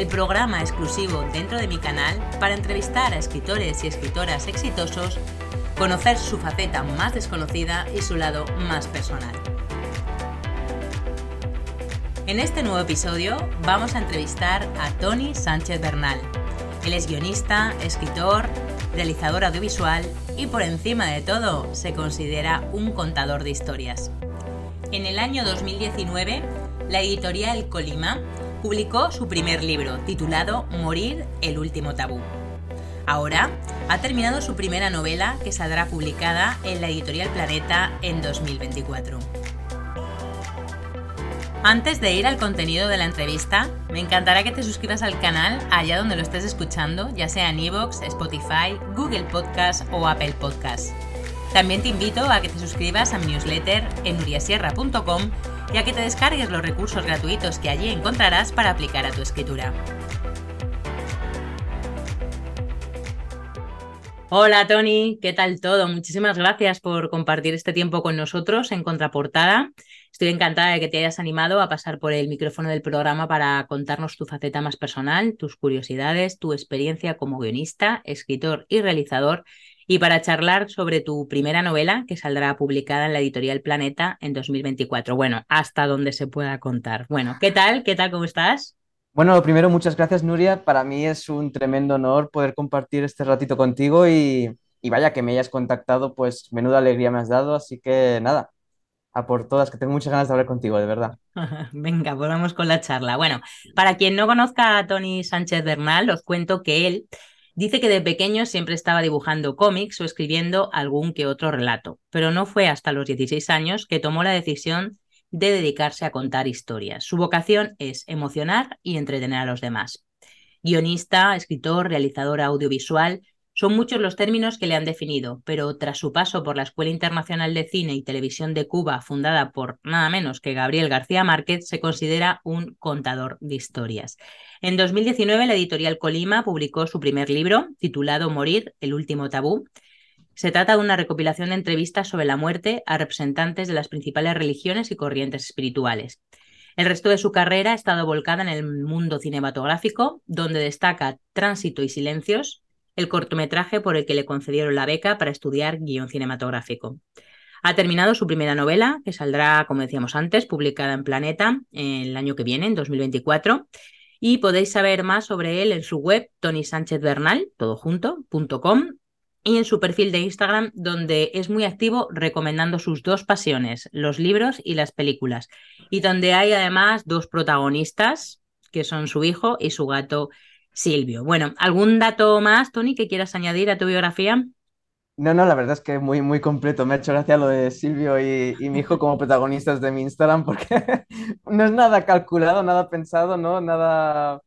el programa exclusivo dentro de mi canal para entrevistar a escritores y escritoras exitosos, conocer su faceta más desconocida y su lado más personal. En este nuevo episodio vamos a entrevistar a Tony Sánchez Bernal. Él es guionista, escritor, realizador audiovisual y por encima de todo se considera un contador de historias. En el año 2019, la editorial Colima publicó su primer libro, titulado Morir, el último tabú. Ahora ha terminado su primera novela que saldrá publicada en la editorial Planeta en 2024. Antes de ir al contenido de la entrevista, me encantará que te suscribas al canal allá donde lo estés escuchando, ya sea en iVoox, Spotify, Google Podcast o Apple Podcast. También te invito a que te suscribas a mi newsletter en nuriasierra.com y a que te descargues los recursos gratuitos que allí encontrarás para aplicar a tu escritura. Hola Tony, ¿qué tal todo? Muchísimas gracias por compartir este tiempo con nosotros en Contraportada. Estoy encantada de que te hayas animado a pasar por el micrófono del programa para contarnos tu faceta más personal, tus curiosidades, tu experiencia como guionista, escritor y realizador y para charlar sobre tu primera novela que saldrá publicada en la editorial Planeta en 2024. Bueno, hasta donde se pueda contar. Bueno, ¿qué tal? ¿Qué tal? ¿Cómo estás? Bueno, lo primero, muchas gracias, Nuria. Para mí es un tremendo honor poder compartir este ratito contigo y, vaya que me hayas contactado, pues menuda alegría me has dado. Así que nada, a por todas, que tengo muchas ganas de hablar contigo, de verdad. Venga, pues vamos con la charla. Bueno, para quien no conozca a Tony Sánchez Bernal, os cuento que él Dice que de pequeño siempre estaba dibujando cómics o escribiendo algún que otro relato, pero no fue hasta los 16 años que tomó la decisión de dedicarse a contar historias. Su vocación es emocionar y entretener a los demás. Guionista, escritor, realizador audiovisual, son muchos los términos que le han definido, pero tras su paso por la Escuela Internacional de Cine y Televisión de Cuba, fundada por nada menos que Gabriel García Márquez, se considera un contador de historias. En 2019, la editorial Colima publicó su primer libro, titulado Morir, el último tabú. Se trata de una recopilación de entrevistas sobre la muerte a representantes de las principales religiones y corrientes espirituales. El resto de su carrera ha estado volcada en el mundo cinematográfico, donde destaca Tránsito y Silencios, el cortometraje por el que le concedieron la beca para estudiar guion cinematográfico. Ha terminado su primera novela, que saldrá, como decíamos antes, publicada en Planeta el año que viene, en 2024. Y podéis saber más sobre él en su web, tonysánchezbernal, todojunto.com, y en su perfil de Instagram, donde es muy activo recomendando sus dos pasiones, los libros y las películas. Y donde hay además dos protagonistas, que son su hijo y su gato Silvio. Bueno, ¿algún dato más, Tony, que quieras añadir a tu biografía? No, no, la verdad es que muy, muy completo. Me ha hecho gracia lo de Silvio y, mi hijo como protagonistas de mi Instagram porque no es nada calculado, nada pensado, ¿no? Nada,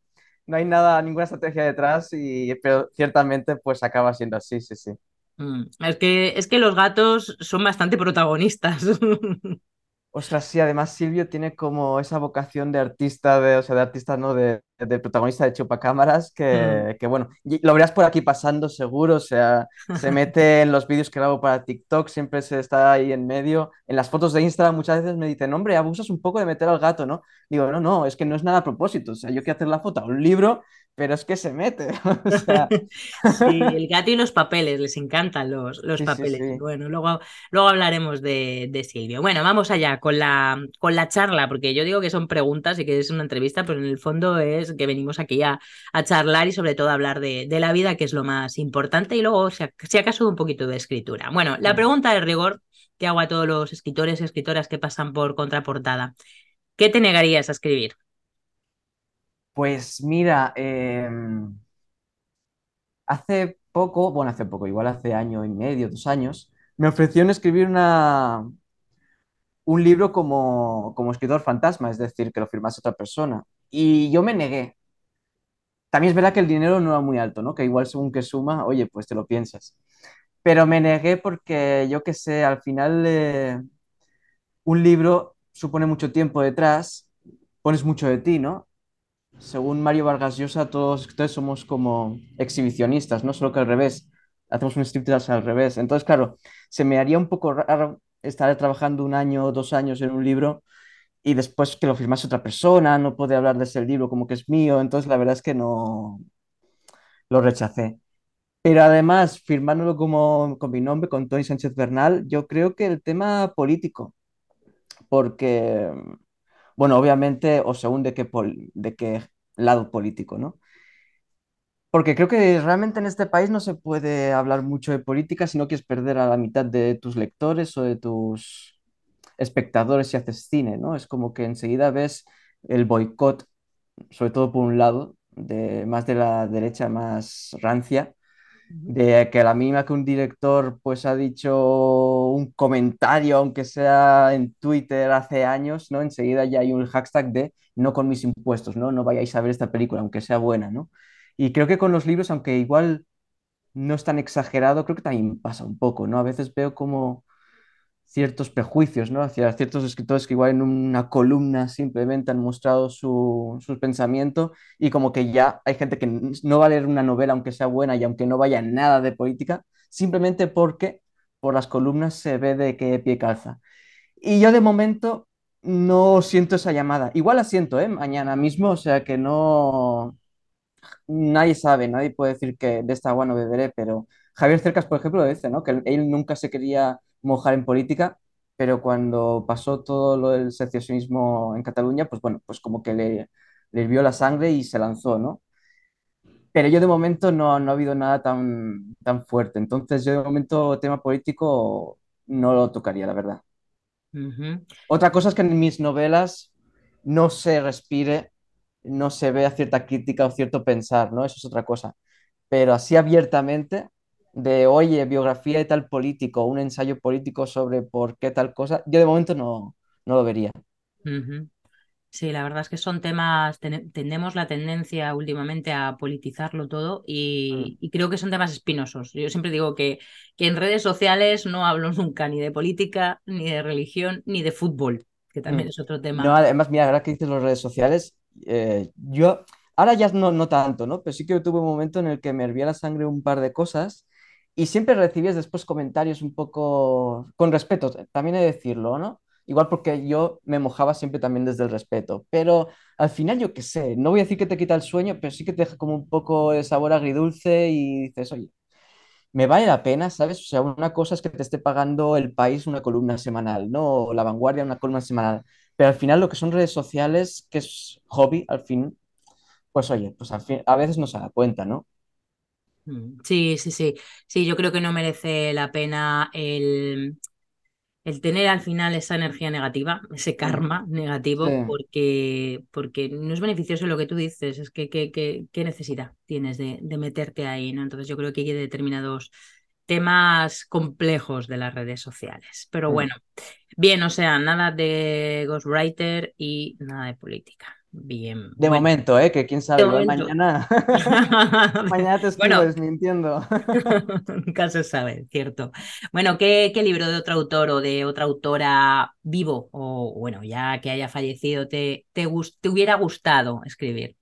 no hay nada, ninguna estrategia detrás, y, pero ciertamente pues acaba siendo así, sí, sí. Mm, es que, es que los gatos son bastante protagonistas. Ostras, sí, además Silvio tiene como esa vocación de artista, de, o sea, de artista, ¿no? De, de protagonista de Chupacámaras, que, mm. que bueno, lo verás por aquí pasando seguro, o sea, se mete en los vídeos que grabo para TikTok, siempre se está ahí en medio. En las fotos de Instagram muchas veces me dicen, hombre, abusas un poco de meter al gato, ¿no? Digo, no, no, es que no es nada a propósito, o sea, yo quiero hacer la foto a un libro pero es que se mete. Sí, el gato y los papeles, les encantan los, los papeles. Bueno, luego, luego hablaremos de, de, Silvio. Bueno, vamos allá con la, con la charla, porque yo digo que son preguntas y que es una entrevista, pero en el fondo es que venimos aquí a, a charlar y sobre todo a hablar de, de, la vida, que es lo más importante, y luego, si, si acaso, un poquito de escritura. Bueno, la pregunta de rigor que hago a todos los escritores y escritoras que pasan por contraportada. ¿Qué te negarías a escribir? Pues mira, em, hace poco, bueno, hace poco, igual hace año y medio, dos años, me ofrecieron escribir una, un libro como, como escritor fantasma, es decir, que lo firmase otra persona. Y yo me negué, También es verdad que el dinero no era muy alto, ¿no? Que igual según que suma, oye, pues te lo piensas. Pero me negué porque yo qué sé, al final eh, un libro supone mucho tiempo detrás, pones mucho de ti, ¿no? Según Mario Vargas Llosa, todos escritores somos como exhibicionistas, no solo que al revés, hacemos un striptease al revés. Entonces, claro, se me haría un poco raro estar trabajando un año o dos años en un libro y después que lo firmase otra persona, no puede hablar de ese libro como que es mío, entonces la verdad es que no lo rechacé. Pero además, firmándolo como con mi nombre, con Tony Sánchez Bernal, yo creo que el tema político, porque, bueno, obviamente, o según de qué, de qué lado político, ¿no? Porque creo que realmente en este país no se puede hablar mucho de política si no quieres perder a la mitad de tus lectores o de tus espectadores si haces cine, ¿no? Es como que enseguida ves el boicot, sobre todo por un lado, de más de la derecha más rancia. De que la mínima que un director pues ha dicho un comentario, aunque sea en Twitter hace años, ¿no? Enseguida ya hay un hashtag de no con mis impuestos, ¿no? No vayáis a ver esta película, aunque sea buena, ¿no? Y creo que con los libros, aunque igual no es tan exagerado, creo que también pasa un poco, ¿no? A veces veo como ciertos prejuicios, ¿no? Hacia ciertos escritores que igual en una columna simplemente han mostrado su, su pensamiento y como que ya hay gente que no va a leer una novela aunque sea buena y aunque no vaya nada de política, simplemente porque por las columnas se ve de qué pie calza. Y yo de momento no siento esa llamada. Igual la siento, ¿eh? Mañana mismo, o sea que no, nadie sabe, nadie puede decir que de esta agua no beberé, pero Javier Cercas, por ejemplo, lo dice, ¿no? Que él nunca se quería mojar en política, pero cuando pasó todo lo del secesionismo en Cataluña, pues bueno, pues como que le, le hirvió la sangre y se lanzó, ¿no? Pero yo de momento no, no ha habido nada tan, tan fuerte, entonces yo de momento tema político no lo tocaría, la verdad. Otra cosa es que en mis novelas no se respire, no se vea cierta crítica o cierto pensar, ¿no? Eso es otra cosa. Pero así abiertamente, de oye, biografía de tal político, un ensayo político sobre por qué tal cosa, yo de momento no, no lo vería. Sí, la verdad es que son temas, ten- tenemos la tendencia últimamente a politizarlo todo Mm, y, y creo que son temas espinosos. Yo siempre digo que, que en redes sociales no hablo nunca ni de política, ni de religión, ni de fútbol, que mm. también es otro No, tema. además, mira, ahora que dices las redes sociales, eh, yo ahora ya no, no tanto, ¿no? Pero sí que tuve un momento en el que me hervía la sangre un par de cosas y siempre recibías después comentarios un poco con respeto, también he de decirlo, ¿no? Igual porque yo me mojaba siempre también desde el respeto, pero al final yo qué sé, no voy a decir que te quita el sueño, pero sí que te deja como un poco de sabor agridulce y dices, oye, me vale la pena, ¿sabes? O sea, una cosa es que te esté pagando El País una columna semanal, ¿no? O La Vanguardia una columna semanal. Pero al final lo que son redes sociales, que es hobby, al fin, pues oye, pues al fin, a veces no se da cuenta, ¿no? Mm, Sí, sí, sí. Sí, yo creo que no merece la pena el, el tener al final esa energía negativa, ese Mm, karma negativo, Sí. porque, porque no es beneficioso lo que tú dices, es que qué que, qué necesidad tienes de, de meterte ahí, ¿no? Entonces yo creo que hay determinados temas complejos de las redes sociales. Pero mm. bueno, bien, o sea, nada de ghostwriter y nada de política. Bien, De bueno, momento, ¿eh? Que quién sabe, mañana, mañana te escribo Bueno, desmintiendo. Nunca se sabe, cierto. Bueno, ¿qué, qué libro de otro autor o de otra autora vivo o bueno, ya que haya fallecido, te, te, te hubiera gustado escribir?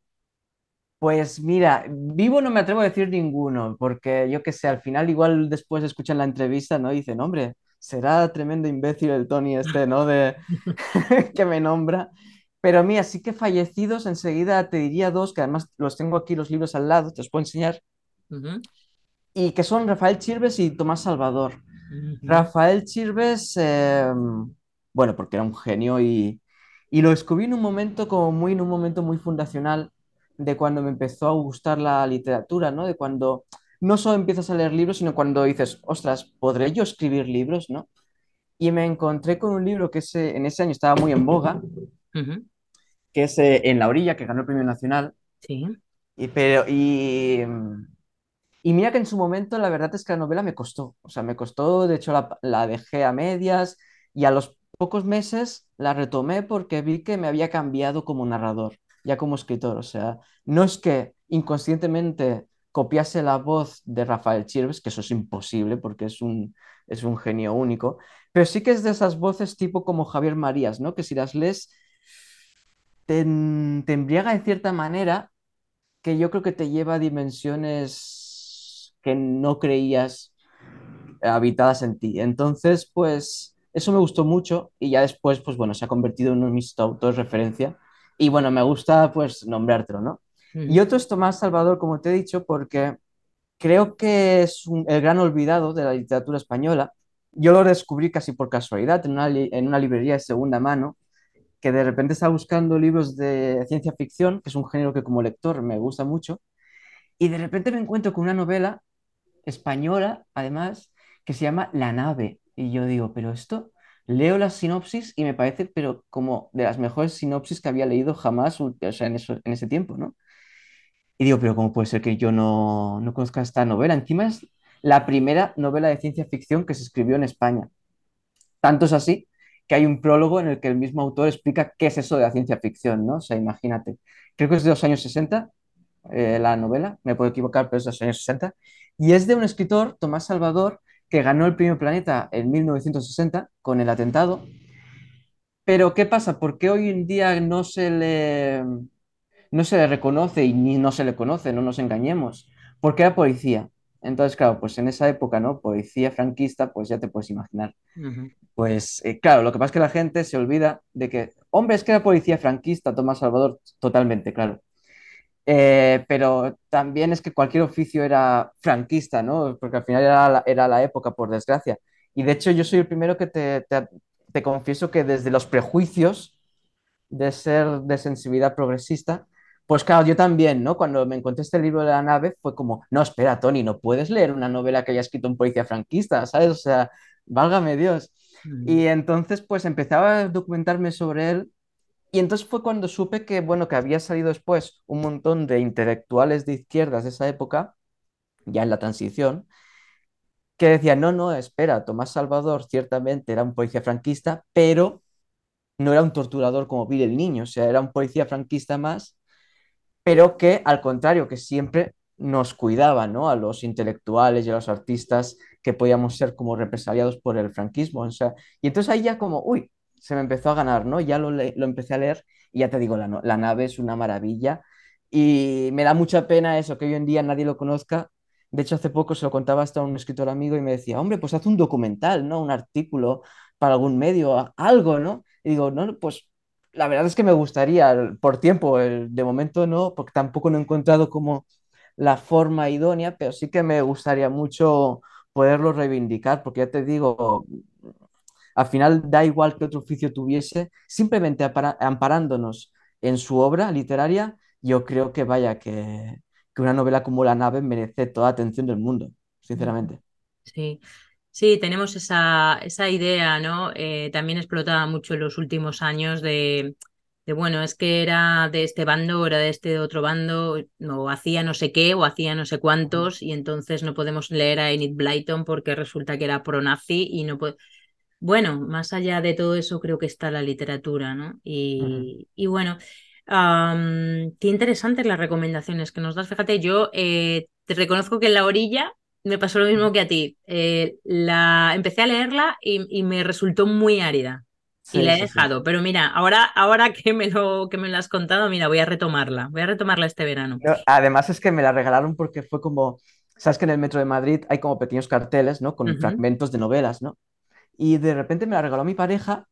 Pues mira, vivo no me atrevo a decir ninguno, porque yo qué sé, al final igual después escuchan la entrevista, ¿no? Y dicen, hombre, será tremendo imbécil el Tony este, ¿no? De que me nombra. Pero mira, sí que fallecidos, enseguida te diría dos, que además los tengo aquí los libros al lado, te los puedo enseñar, y que son Rafael Chirves y Tomás Salvador. Rafael Chirves, eh, bueno, porque era un genio y, y lo descubrí en un momento como muy, en un momento muy fundacional de cuando me empezó a gustar la literatura, ¿no? De cuando no solo empiezas a leer libros, sino cuando dices, ostras, ¿podré yo escribir libros, no? Y me encontré con un libro que ese, en ese año estaba muy en boga, ujú, que es eh, En la orilla, que ganó el Premio Nacional, Sí. y, pero, y, Y mira que en su momento la verdad es que la novela me costó, o sea, me costó, de hecho la, la dejé a medias y a los pocos meses la retomé porque vi que me había cambiado como narrador, ya como escritor, o sea, no es que inconscientemente copiase la voz de Rafael Chirves, que eso es imposible porque es un, es un genio único, pero sí que es de esas voces tipo como Javier Marías, ¿no? Que si las lees te, te embriaga de cierta manera que yo creo que te lleva a dimensiones que no creías habitadas en ti. Entonces, pues eso me gustó mucho y ya después, pues bueno, se ha convertido en uno de mis autores de referencia y bueno, me gusta pues nombrártelo, ¿no? Y otro es Tomás Salvador, como te he dicho, porque creo que es un, el gran olvidado de la literatura española. Yo lo descubrí casi por casualidad en una, en una librería de segunda mano, que de repente estaba buscando libros de ciencia ficción, que es un género que como lector me gusta mucho, y de repente me encuentro con una novela española, además, que se llama La nave. Y yo digo, pero esto, leo la sinopsis y me parece, pero como de las mejores sinopsis que había leído jamás, o sea, en, eso, en ese tiempo, ¿no? Y digo, pero ¿cómo puede ser que yo no, no conozca esta novela? Encima es la primera novela de ciencia ficción que se escribió en España. Tanto es así que hay un prólogo en el que el mismo autor explica qué es eso de la ciencia ficción, ¿no? O sea, imagínate. Creo que es de los años 60, eh, la novela, me puedo equivocar, pero es de los años 60. Y es de un escritor, Tomás Salvador, que ganó el Premio Planeta en 1960 con el atentado. Pero ¿qué pasa? ¿Por qué hoy en día no se le, no se le reconoce y ni no se le conoce? No nos engañemos. Porque era policía. Entonces, claro, pues en esa época, ¿no? Policía franquista, pues ya te puedes imaginar. Pues eh, claro, lo que pasa es que la gente se olvida de que, hombre, es que era policía franquista, Tomás Salvador, totalmente, claro. Eh, pero también es que cualquier oficio era franquista, ¿no? Porque al final era la, era la época, por desgracia. Y de hecho yo soy el primero que te, te, te confieso que desde los prejuicios de ser de sensibilidad progresista, pues claro, yo también, ¿no? Cuando me encontré este libro de la nave fue como, no, espera, Tony, no puedes leer una novela que haya escrito un policía franquista, ¿sabes? O sea, válgame Dios. Mm. Y entonces pues empezaba a documentarme sobre él y entonces fue cuando supe que, bueno, que había salido después un montón de intelectuales de izquierdas de esa época, ya en la transición, que decían, no, no, espera, Tomás Salvador ciertamente era un policía franquista, pero no era un torturador como Bill el Niño, o sea, era un policía franquista más, pero que al contrario, que siempre nos cuidaba, ¿no? A los intelectuales y a los artistas que podíamos ser como represaliados por el franquismo, o sea, y entonces ahí ya como, uy, se me empezó a ganar, ¿no? Ya lo, lo empecé a leer y ya te digo, la, la, nave es una maravilla y me da mucha pena eso, que hoy en día nadie lo conozca. De hecho, hace poco se lo contaba hasta un escritor amigo y me decía, hombre, pues haz un documental, ¿no? Un artículo para algún medio, algo, ¿no? Y digo, no, pues la verdad es que me gustaría, por tiempo, de momento no, porque tampoco no he encontrado como la forma idónea, pero sí que me gustaría mucho poderlo reivindicar, porque ya te digo, al final da igual que otro oficio tuviese, simplemente amparándonos en su obra literaria, yo creo que vaya, que, que una novela como La nave merece toda atención del mundo, sinceramente. Sí. Sí, tenemos esa, esa idea, ¿no? Eh, también explotada mucho en los últimos años de, de, bueno, es que era de este bando, era de este otro bando, o hacía no sé qué, o hacía no sé cuántos, y entonces no podemos leer a Enid Blyton porque resulta que era pro-nazi y no puede bueno, más allá de todo eso creo que está la literatura, ¿no? Y, y bueno, qué interesantes las recomendaciones que nos das. Fíjate, yo eh, te reconozco que en la orilla me pasó lo mismo que a ti. Eh, la, empecé a leerla y, me resultó muy árida. y la he dejado, pero mira, ahora, ahora que, me lo, que me lo has contado, mira, voy a retomarla, voy a retomarla este verano. además es que me la regalaron porque fue como, sabes que en el metro de Madrid hay como pequeños carteles, ¿no? Con fragmentos de novelas, ¿no? Y de repente me la regaló mi pareja.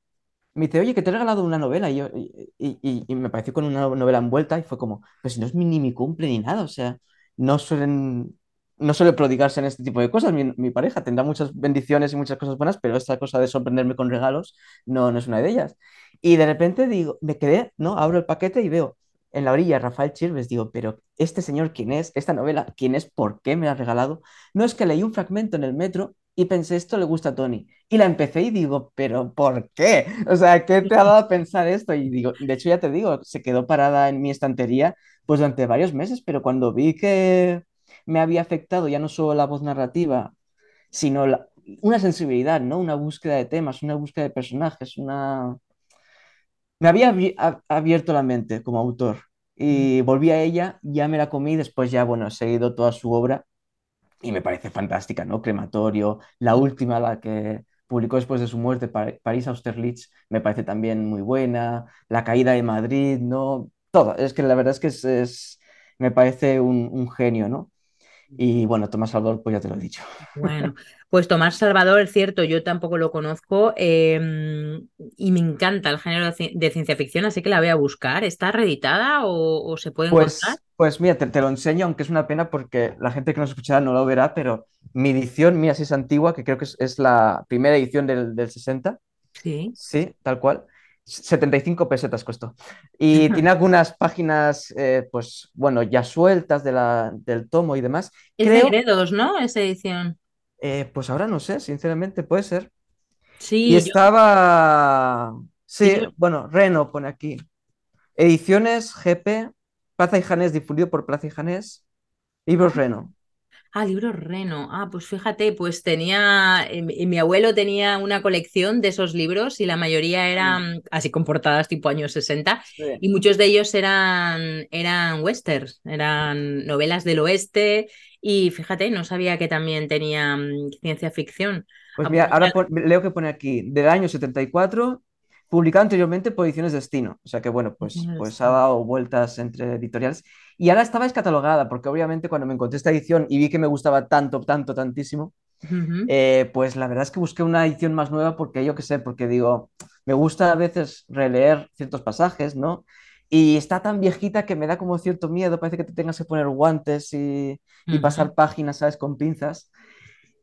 Me dice, oye, que te he regalado una novela. Y, yo, y, y, me pareció con una novela envuelta y fue como, pues no es ni mi cumple ni nada. O sea, no suelen, no suele prodigarse en este tipo de cosas. Mi, pareja tendrá muchas bendiciones y muchas cosas buenas, pero esta cosa de sorprenderme con regalos no, no es una de ellas. Y de repente digo, me quedé, ¿no? Abro el paquete y veo en la orilla Rafael Chirves, digo, pero este señor, ¿quién es? Esta novela, ¿quién es? ¿Por qué me la ha regalado? No es que leí un fragmento en el metro y pensé, esto le gusta a Tony. Y la empecé y digo, pero ¿por qué? O sea, ¿qué te ha dado a pensar esto? Y digo, de hecho ya te digo, se quedó parada en mi estantería pues durante varios meses, pero cuando vi que me había afectado ya no solo la voz narrativa, sino una sensibilidad, ¿no? Una búsqueda de temas, una búsqueda de personajes, una... Me había abierto la mente como autor y volví a ella, ya me la comí, después ya, bueno, he seguido toda su obra y me parece fantástica, ¿no? Crematorio, la última, la que publicó después de su muerte, París Austerlitz, me parece también muy buena, La caída de Madrid, ¿no? Todo, es que la verdad es que es, me parece un, un genio, ¿no? Y bueno, Tomás Salvador, pues ya te lo he dicho. Bueno, pues Tomás Salvador, es cierto, yo tampoco lo conozco em, y me encanta el género de ciencia ficción, así que la voy a buscar. ¿Está reeditada o, se puede pues, encontrar? Pues mira, te, lo enseño, aunque es una pena porque la gente que nos escuchará no lo verá, pero mi edición, mía, sí es antigua, que creo que es, la primera edición del, del 60. Sí. Sí, tal cual. 75 pesetas costó. Y tiene algunas páginas, eh, pues bueno, ya sueltas de la, del tomo y demás. Es de Gredos, ¿no? Esa edición. Eh, pues ahora no sé, sinceramente, puede ser. Sí. Y estaba. Sí, bueno, Reno pone aquí. Ediciones GP, Plaza y Janés, difundido por Plaza y Janés. Libros. Reno. Ah, libro Reno. Ah, pues fíjate, pues tenía, eh, mi abuelo tenía una colección de esos libros y la mayoría eran así comportadas tipo años 60 y muchos de ellos eran, eran westerns, eran novelas del oeste y fíjate, no sabía que también tenía mm, ciencia ficción. Pues ah, mira, pues ahora leo que pone aquí, del año 74 publicado anteriormente por Ediciones Destino. O sea que, bueno, pues, pues ha dado vueltas entre editoriales. Y ahora estaba descatalogada, porque obviamente cuando me encontré esta edición y vi que me gustaba tanto, tanto, tantísimo, eh, pues la verdad es que busqué una edición más nueva porque yo qué sé, porque digo, me gusta a veces releer ciertos pasajes, ¿no? Y está tan viejita que me da como cierto miedo, parece que te tengas que poner guantes y, y pasar páginas, ¿sabes? Con pinzas.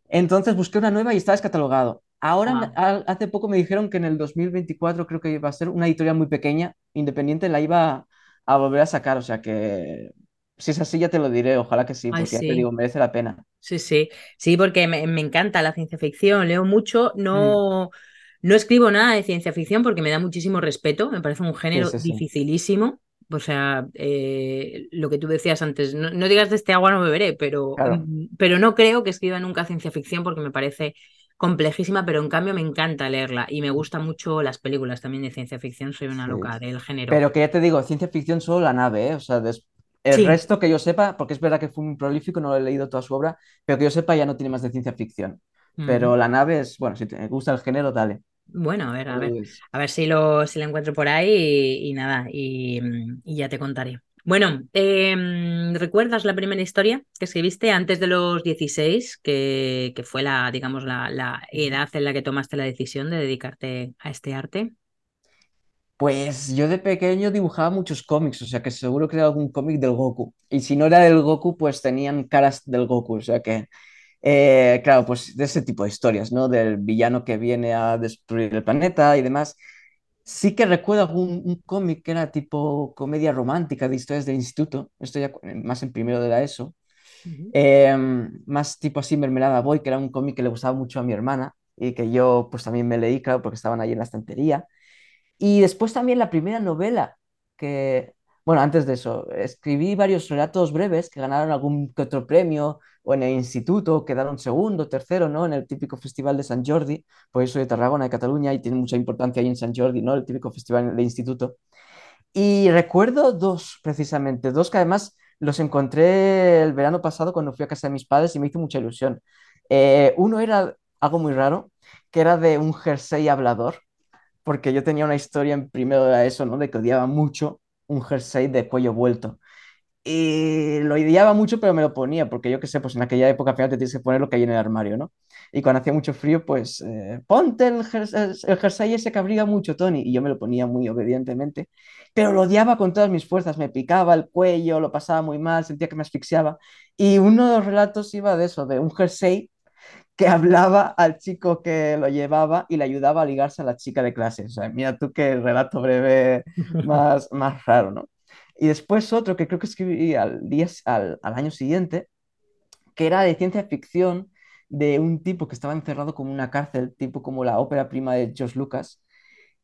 Entonces busqué una nueva y está descatalogado. Ahora, hace poco me dijeron que en el 2024 creo que iba a ser una editorial muy pequeña, independiente, la iba a volver a sacar. O sea que si es así, ya te lo diré. Ojalá que sí, porque ya te digo, merece la pena. Sí, sí, sí, porque me, encanta la ciencia ficción, leo mucho, no, mm. no escribo nada de ciencia ficción porque me da muchísimo respeto, me parece un género dificilísimo. O sea, eh, lo que tú decías antes, no, digas de este agua no beberé, pero, pero no creo que escriba nunca ciencia ficción porque me parece complejísima, pero en cambio me encanta leerla y me gustan mucho las películas también de ciencia ficción, soy una loca del género. Pero que ya te digo, ciencia ficción solo la nave, ¿eh? o sea, el resto que yo sepa, porque es verdad que fue muy prolífico, no lo he leído toda su obra, pero que yo sepa ya no tiene más de ciencia ficción. Pero la nave es, bueno, si te gusta el género, dale. Bueno, a ver, a ver, pues a ver si lo, si lo encuentro por ahí y, nada, y ya te contaré. Bueno, em, ¿recuerdas la primera historia que escribiste antes de los 16, que, que fue la, digamos, la, la, edad en la que tomaste la decisión de dedicarte a este arte? Pues yo de pequeño dibujaba muchos cómics, o sea que seguro que era algún cómic del Goku. Y si no era del Goku, pues tenían caras del Goku, o sea que, eh, claro, pues de ese tipo de historias, ¿no? Del villano que viene a destruir el planeta y demás. Sí que recuerdo un, cómic que era tipo comedia romántica de historias del instituto, esto ya más en primero de la ESO, em, más tipo así Mermelada Boy, que era un cómic que le gustaba mucho a mi hermana y que yo pues también me leí, claro, porque estaban ahí en la estantería. Y después también la primera novela que, bueno, antes de eso, escribí varios relatos breves que ganaron algún que otro premio o en el instituto quedaron segundo, tercero, ¿no? En el típico festival de San Jordi, por eso de Tarragona, de Cataluña, y tiene mucha importancia ahí en San Jordi, ¿no? El típico festival de instituto. Y recuerdo dos, precisamente, dos que además los encontré el verano pasado cuando fui a casa de mis padres y me hizo mucha ilusión. Eh, uno era algo muy raro, que era de un jersey hablador, porque yo tenía una historia en primero de eso, ¿no? De que odiaba mucho un jersey de cuello vuelto. Y lo ideaba mucho, pero me lo ponía, porque yo qué sé, pues en aquella época al final te tienes que poner lo que hay en el armario, ¿no? Y cuando hacía mucho frío, pues eh, ponte el, el, jersey ese que abriga mucho, Tony. Y yo me lo ponía muy obedientemente, pero lo odiaba con todas mis fuerzas, me picaba el cuello, lo pasaba muy mal, sentía que me asfixiaba. Y uno de los relatos iba de eso, de un jersey que hablaba al chico que lo llevaba y le ayudaba a ligarse a la chica de clase. O sea, mira tú qué relato breve más, más raro, ¿no? Y después otro que creo que escribí al, día, al, al año siguiente, que era de ciencia ficción, de un tipo que estaba encerrado como una cárcel, tipo como la ópera prima de George Lucas,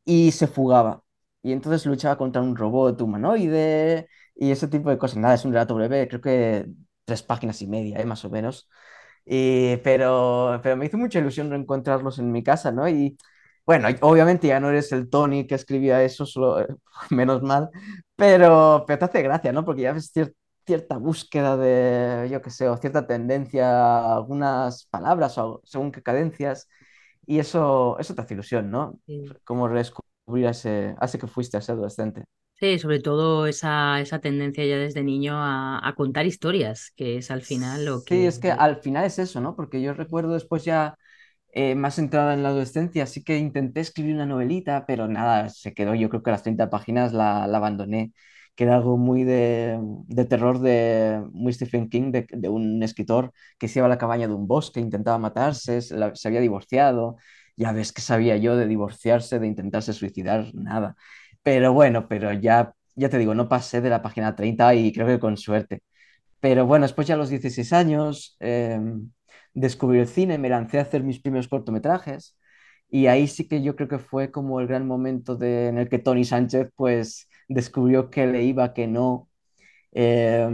y se fugaba. Y entonces luchaba contra un robot humanoide y ese tipo de cosas. Nada, es un relato breve, creo que tres páginas y media, ¿eh? más o menos. Y, pero, pero me hizo mucha ilusión reencontrarlos en mi casa, ¿no? Y bueno, obviamente ya no eres el Tony que escribía eso, solo, menos mal, pero, pero te hace gracia, ¿no? Porque ya ves cier- cierta búsqueda de, yo qué sé, o cierta tendencia a algunas palabras o según qué cadencias, y eso, eso te hace ilusión, ¿no? Sí. Como redescubrir a ese, a ese que fuiste, a ese adolescente. Sí, sobre todo esa, esa tendencia ya desde niño a, a contar historias, que es al final lo Sí, que... es que al final es eso, ¿no? Porque yo recuerdo después ya eh, más entrada en la adolescencia, así que intenté escribir una novelita, pero nada, se quedó, yo creo que las 30 páginas la, la abandoné, que era algo muy de, de terror de muy Stephen King, de, de un escritor que se iba a la cabaña de un bosque, intentaba matarse, se, la- se había divorciado, ya ves que sabía yo de divorciarse, de intentarse suicidar, nada. Pero bueno, pero ya, ya te digo, no pasé de la página 30 y creo que con suerte. Pero bueno, después ya a los 16 años eh, descubrí el cine, me lancé a hacer mis primeros cortometrajes y ahí sí que yo creo que fue como el gran momento de, en el que Tony Sánchez pues descubrió que le iba, que no. Eh,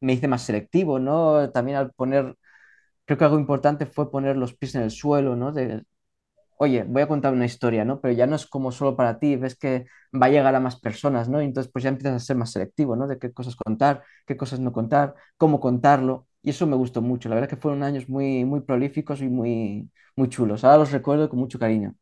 me hice más selectivo, ¿no? También al poner, creo que algo importante fue poner los pies en el suelo, ¿no? De, oye, voy a contar una historia, ¿no? Pero ya no es como solo para ti, ves que va a llegar a más personas, ¿no? Y entonces pues ya empiezas a ser más selectivo, ¿no? De qué cosas contar, qué cosas no contar, cómo contarlo. Y eso me gustó mucho. La verdad que fueron años muy, muy prolíficos y muy, muy chulos. Ahora los recuerdo con mucho cariño.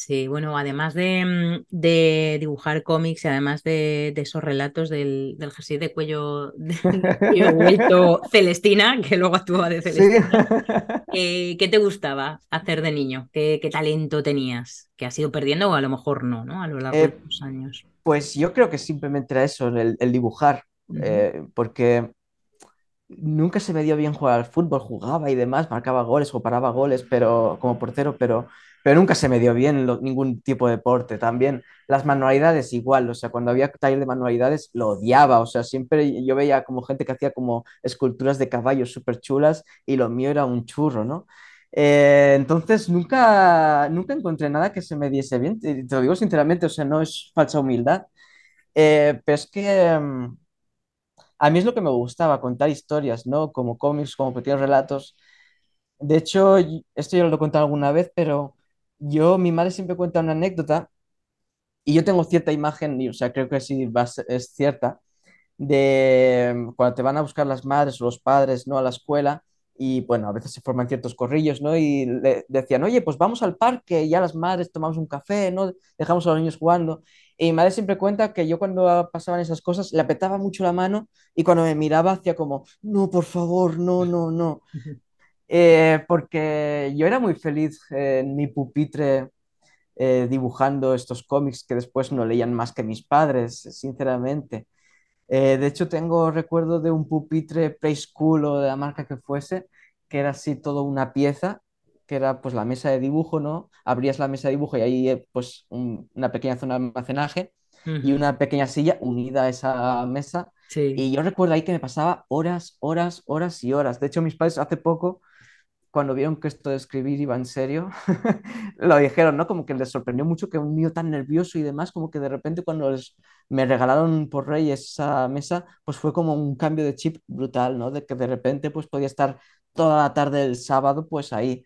Sí, bueno, además de, mm, de dibujar cómics y además de, de esos relatos del, del jersey de cuello, de cuello vuelto Celestina, que luego actúa de Sí. Celestina, eh, ¿qué te gustaba hacer de niño? ¿Qué, qué talento tenías? ¿Que has ido perdiendo o a lo mejor no, ¿no? A lo largo de Eh, los años. pues yo creo que simplemente era eso, el, el dibujar. Eh, porque nunca se me dio bien jugar al fútbol, jugaba y demás, marcaba goles o paraba goles, pero como portero, pero, pero nunca se me dio bien ningún tipo de deporte. También las manualidades igual, o sea, cuando había taller de manualidades lo odiaba, o sea, siempre yo veía como gente que hacía como esculturas de caballos súper chulas y lo mío era un churro, ¿no? Eh, entonces nunca, nunca encontré nada que se me diese bien, te, te lo digo sinceramente, o sea, no es falsa humildad, eh, pero es que... a mí es lo que me gustaba, contar historias, ¿no? Como cómics, como pequeños relatos. De hecho, esto yo lo he contado alguna vez, pero yo, mi madre siempre cuenta una anécdota y yo tengo cierta imagen, y, o sea, creo que sí es cierta, de mm, cuando te van a buscar las madres o los padres, ¿no? A la escuela y, bueno, a veces se forman ciertos corrillos, ¿no? Y le decían, oye, pues vamos al parque ya las madres tomamos un café, ¿no? Dejamos a los niños jugando. Y mi madre siempre cuenta que yo cuando pasaban esas cosas le apretaba mucho la mano y cuando me miraba hacía como, no, por favor, no, no, no. Eh, porque yo era muy feliz en mi pupitre eh, dibujando estos cómics que después no leían más que mis padres, sinceramente. Eh, de hecho, tengo recuerdo de un pupitre preschool o de la marca que fuese, que era así todo una pieza, que era pues la mesa de dibujo, ¿no? Abrías la mesa de dibujo y ahí eh, pues un- una pequeña zona de almacenaje y una pequeña silla unida a esa mesa. Sí. Y yo recuerdo ahí que me pasaba horas, horas, horas y horas. De hecho, mis padres hace poco cuando vieron que esto de escribir iba en serio, lo dijeron, ¿no? Como que les sorprendió mucho que un niño tan nervioso y demás, como que de repente cuando les, me regalaron por Reyes esa mesa, pues fue como un cambio de chip brutal, ¿no? De que de repente pues podía estar toda la tarde del sábado pues ahí.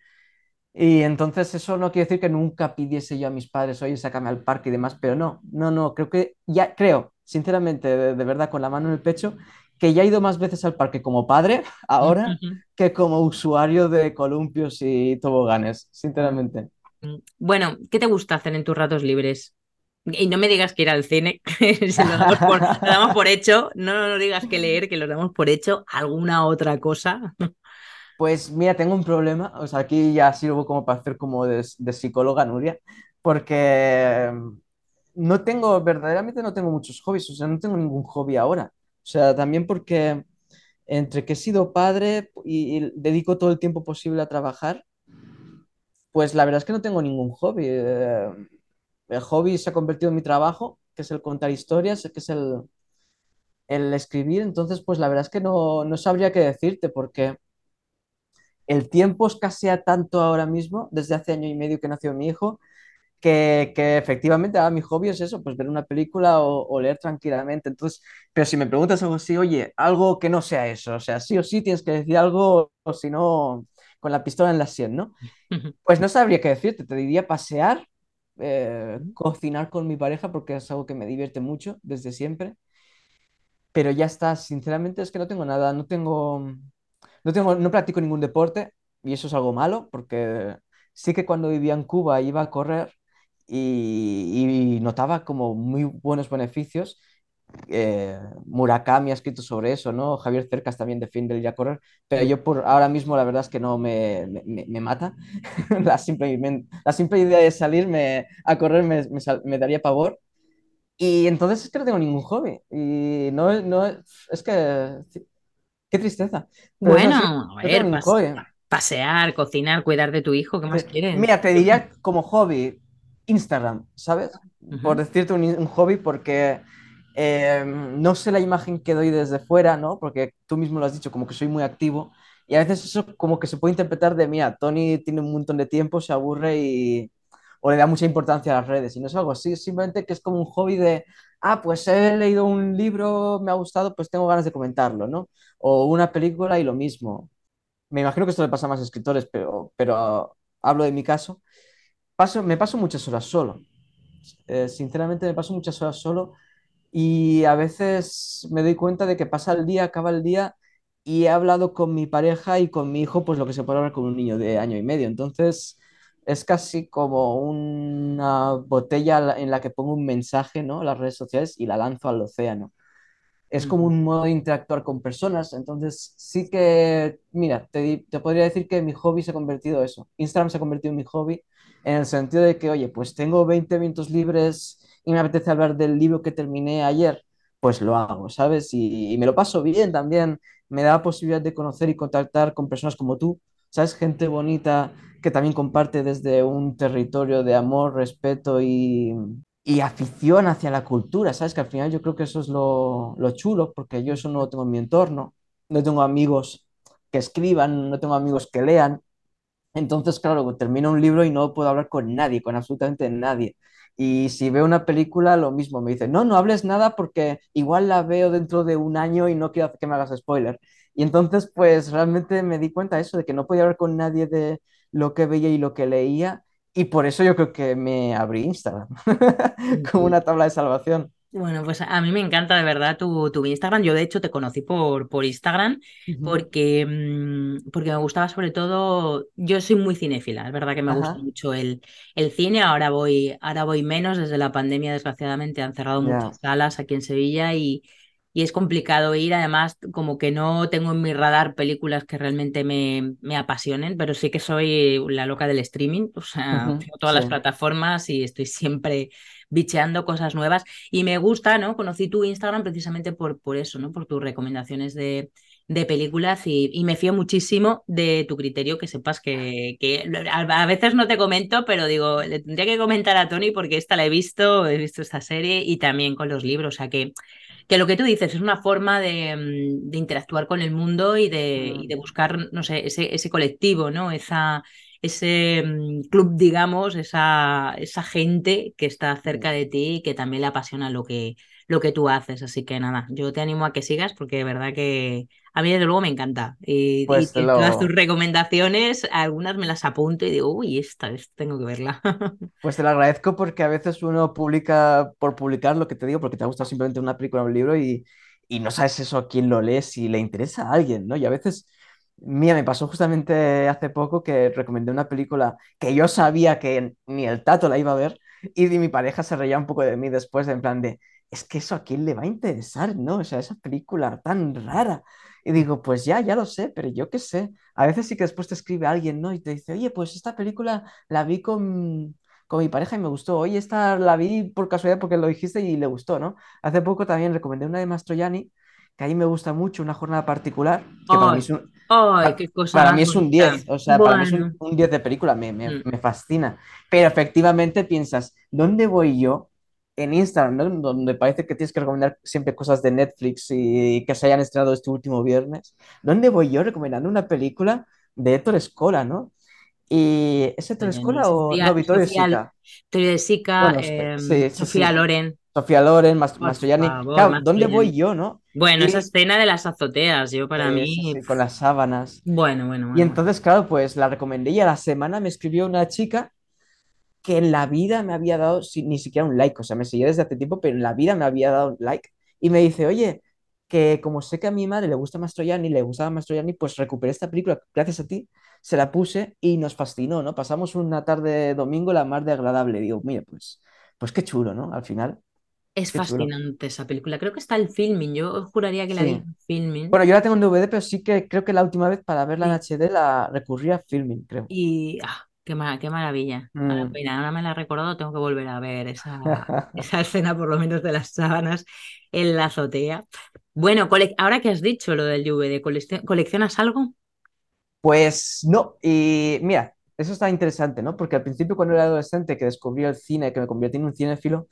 Y entonces eso no quiere decir que nunca pidiese yo a mis padres, oye, sácame al parque y demás, pero no, no, no, creo que ya, creo, sinceramente, de, de verdad, con la mano en el pecho, que ya he ido más veces al parque como padre ahora que como usuario de columpios y toboganes, sinceramente. Bueno, ¿qué te gusta hacer en tus ratos libres? Y no me digas que ir al cine, que se lo damos por, lo damos por hecho. No nos digas que leer, que lo damos por hecho. ¿Alguna otra cosa? Pues mira, tengo un problema, o sea, aquí ya sirvo como para hacer como de, de psicóloga, Nuria, porque mm, no tengo, verdaderamente no tengo muchos hobbies, o sea, no tengo ningún hobby ahora. O sea, también porque entre que he sido padre y, y dedico todo el tiempo posible a trabajar, pues la verdad es que no tengo ningún hobby. Eh, el hobby se ha convertido en mi trabajo, que es el contar historias, que es el, el escribir. Entonces, pues la verdad es que no, no sabría qué decirte, porque el tiempo escasea tanto ahora mismo, desde hace año y medio que nació mi hijo, que, que efectivamente ahora mi hobby es eso, pues ver una película o, o leer tranquilamente. Entonces, pero si me preguntas algo así, oye, algo que no sea eso, o sea, sí o sí tienes que decir algo, o si no, con la pistola en la sien, ¿no? Pues no sabría qué decirte, te diría pasear eh, cocinar con mi pareja porque es algo que me divierte mucho desde siempre. Pero ya está, sinceramente es que no tengo nada, no tengo, no tengo, no practico ningún deporte y eso es algo malo porque sí que cuando vivía en Cuba iba a correr y, notaba como muy buenos beneficios eh, Murakami ha escrito sobre eso, ¿no? Javier Cercas también defiende el ir a correr, pero yo por ahora mismo la verdad es que no me, me, me mata. la, simple, la simple idea de salirme a correr me, me, daría pavor. Y entonces es que no tengo ningún hobby. Y no, no es que... Qué tristeza. bueno, a ver, pasear, cocinar, cuidar de tu hijo, ¿qué más quieres? Mira, te diría como hobby Instagram, ¿sabes? Por decirte un, un hobby porque Em, no sé la imagen que doy desde fuera, ¿no? Porque tú mismo lo has dicho, como que soy muy activo. Y a veces eso como que se puede interpretar de, mira, Tony tiene un montón de tiempo, se aburre y... o le da mucha importancia a las redes. Y no es algo así, simplemente que es como un hobby de, ah, pues he leído un libro, me ha gustado, pues tengo ganas de comentarlo, ¿no? O una película y lo mismo. Me imagino que esto le pasa a más escritores, pero, pero hablo de mi caso. Paso, me paso muchas horas solo. Eh, sinceramente me paso muchas horas solo y a veces me doy cuenta de que pasa el día, acaba el día y he hablado con mi pareja y con mi hijo, pues lo que se puede hablar con un niño de año y medio. Entonces es casi como una botella en la que pongo un mensaje, ¿no? Las redes sociales y la lanzo al océano. Es como un modo de interactuar con personas. Entonces sí que, mira, te, te podría decir que mi hobby se ha convertido en eso. Instagram se ha convertido en mi hobby en el sentido de que, oye, pues tengo 20 minutos libres y me apetece hablar del libro que terminé ayer, pues lo hago, ¿sabes? Y, me lo paso bien también. Me da la posibilidad de conocer y contactar con personas como tú, ¿sabes? Gente bonita que también comparte desde un territorio de amor, respeto y, y afición hacia la cultura, ¿sabes? Que al final yo creo que eso es lo, lo chulo, porque yo eso no lo tengo en mi entorno. No tengo amigos que escriban, no tengo amigos que lean. Entonces, claro, termino un libro y no puedo hablar con nadie, con absolutamente nadie. Y si veo una película, lo mismo, me dicen, no, no hables nada porque igual la veo dentro de un año y no quiero que me hagas spoiler. Y entonces, pues realmente me di cuenta de eso, de que no podía hablar con nadie de lo que veía y lo que leía. Y por eso yo creo que me abrí Instagram como una tabla de salvación. Bueno, pues a mí me encanta de verdad tu, tu Instagram. Yo de hecho te conocí por, por Instagram porque, mm, porque me gustaba sobre todo, yo soy muy cinéfila, es verdad que me gusta mucho el, el cine, ahora voy, ahora voy menos, desde la pandemia desgraciadamente han cerrado muchas salas aquí en Sevilla y, y es complicado ir. Además, como que no tengo en mi radar películas que realmente me, me apasionen, pero sí que soy la loca del streaming. O sea, tengo todas las plataformas y estoy siempre bicheando cosas nuevas. Y me gusta, ¿no? Conocí tu Instagram precisamente por, por eso, ¿no? Por tus recomendaciones de, de películas y, y, me fío muchísimo de tu criterio, que sepas que, que, a veces no te comento, pero digo, le tendría que comentar a Tony porque esta la he visto, he visto esta serie y también con los libros, o sea que que lo que tú dices es una forma de, mm, interactuar con el mundo y de, de, buscar, no sé, ese, ese colectivo, ¿no? Esa, ese mm, club, digamos, esa, esa gente que está cerca de ti y que también le apasiona lo que, lo que tú haces. Así que nada, yo te animo a que sigas porque de verdad que a mí desde luego me encanta. Y, pues todas tus recomendaciones, algunas me las apunto y digo, uy, esta, esta tengo que verla. Pues te lo agradezco porque a veces uno publica por publicar lo que te digo, porque te ha gustado simplemente una película o un libro y, y no sabes eso a quién lo lees, si le interesa a alguien, ¿no? Y a veces... Mía, me pasó justamente hace poco que recomendé una película que yo sabía que ni el tato la iba a ver y mi pareja se reía un poco de mí después, en plan de, es que eso a quién le va a interesar, ¿no? O sea, esa película tan rara. Y digo, pues ya, ya lo sé, pero yo qué sé. A veces sí que después te escribe alguien, ¿no? Y te dice, oye, pues esta película la vi con, con mi pareja y me gustó. Oye, esta la vi por casualidad porque lo dijiste y le gustó, ¿no? Hace poco también recomendé una de Mastroianni, que a mí me gusta mucho, una jornada particular, que para mí es un, qué cosa para mí es un 10, o sea, para mí es un, 10 de película, me, me, mm. me fascina. Pero efectivamente piensas, ¿dónde voy yo? En Instagram, donde parece que tienes que recomendar siempre cosas de Netflix y que se hayan estrenado este último viernes, ¿dónde voy yo recomendando una película de Héctor Escola, ¿no? ¿Y es Héctor Escola o no, Vittorio Sica? Vittorio Sica, em, Sofía Loren. Sofía Loren, Mastroianni. Claro, ¿dónde voy yo, no? Bueno, esa escena de las azoteas, yo para mí. con las sábanas. Bueno, bueno, Y entonces, claro, pues la recomendé y a la semana me escribió una chica que en la vida me había dado ni siquiera un like, o sea, me seguía desde hace tiempo, pero en la vida me había dado un like. Y me dice, oye, que como sé que a mi madre le gusta Mastroianni, le gustaba Mastroianni, pues recuperé esta película gracias a ti, se la puse y nos fascinó, ¿no? Pasamos una tarde de domingo la más de agradable. Digo, mire, pues, pues qué chulo, ¿no? Al final. Es fascinante esa película. Creo que está el filming. Yo juraría que la vi en filming. Bueno, yo la tengo en DVD, pero sí que creo que la última vez para verla en HD la recurría a filming, creo. Y ah, qué, qué maravilla. Mm. ahora me la he recordado, tengo que volver a ver esa, esa escena, por lo menos de las sábanas en la azotea. Bueno, ahora que has dicho lo del DVD, ¿coleccionas algo? Pues no, y mira, eso está interesante, ¿no? Porque al principio cuando era adolescente que descubrí el cine, que me convertí en un cinéfilo,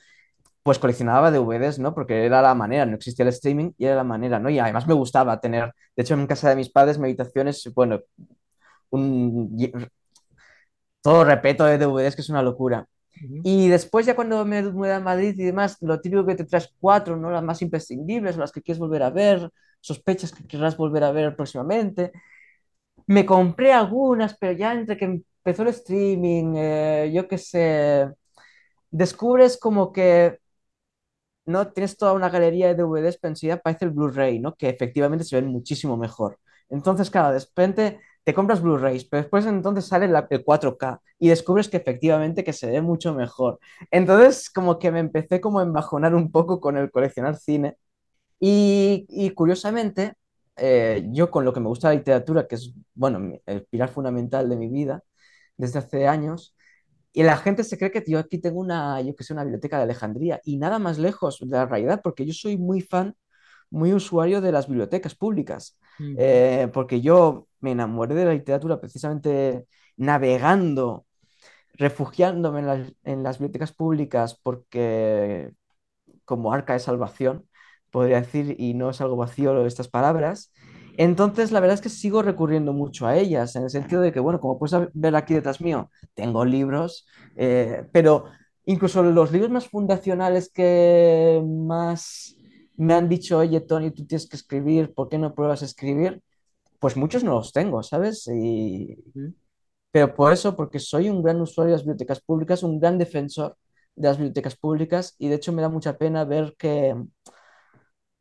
pues coleccionaba DVDs, ¿no? Porque era la manera, no existía el streaming y era la manera, ¿no? Y además me gustaba tener, de hecho en casa de mis padres, meditaciones, bueno, un, todo repeto de DVDs que es una locura. Y después ya cuando me mudé a Madrid y demás, lo típico que te traes cuatro, ¿no? Las más imprescindibles, las que quieres volver a ver, sospechas que querrás volver a ver próximamente. Me compré algunas, pero ya entre que empezó el streaming, eh, yo qué sé, descubres como que no tienes toda una galería de DVDs, enseguida parece el Blu-ray, ¿no? Que efectivamente se ven muchísimo mejor. Entonces, claro, de repente te compras Blu-rays, pero después entonces sale el 4K y descubres que efectivamente que se ve mucho mejor. Entonces, como que me empecé como a embajonar un poco con el coleccionar cine. Y, curiosamente, eh, yo con lo que me gusta la literatura, que es, bueno, el pilar fundamental de mi vida desde hace años, y la gente se cree que yo aquí tengo una, yo que sé, una biblioteca de Alejandría y nada más lejos de la realidad, porque yo soy muy fan, muy usuario de las bibliotecas públicas, eh, porque yo me enamoré de la literatura precisamente navegando, refugiándome en las, bibliotecas públicas porque como arca de salvación, podría decir, y no es algo vacío estas palabras. Entonces, la verdad es que sigo recurriendo mucho a ellas, en el sentido de que, bueno, como puedes ver aquí detrás mío, tengo libros, eh, pero incluso los libros más fundacionales que más me han dicho, oye, Tony, tú tienes que escribir, ¿por qué no pruebas a escribir? Pues muchos no los tengo, ¿sabes? Y... Pero por eso, porque soy un gran usuario de las bibliotecas públicas, un gran defensor de las bibliotecas públicas, y de hecho me da mucha pena ver que,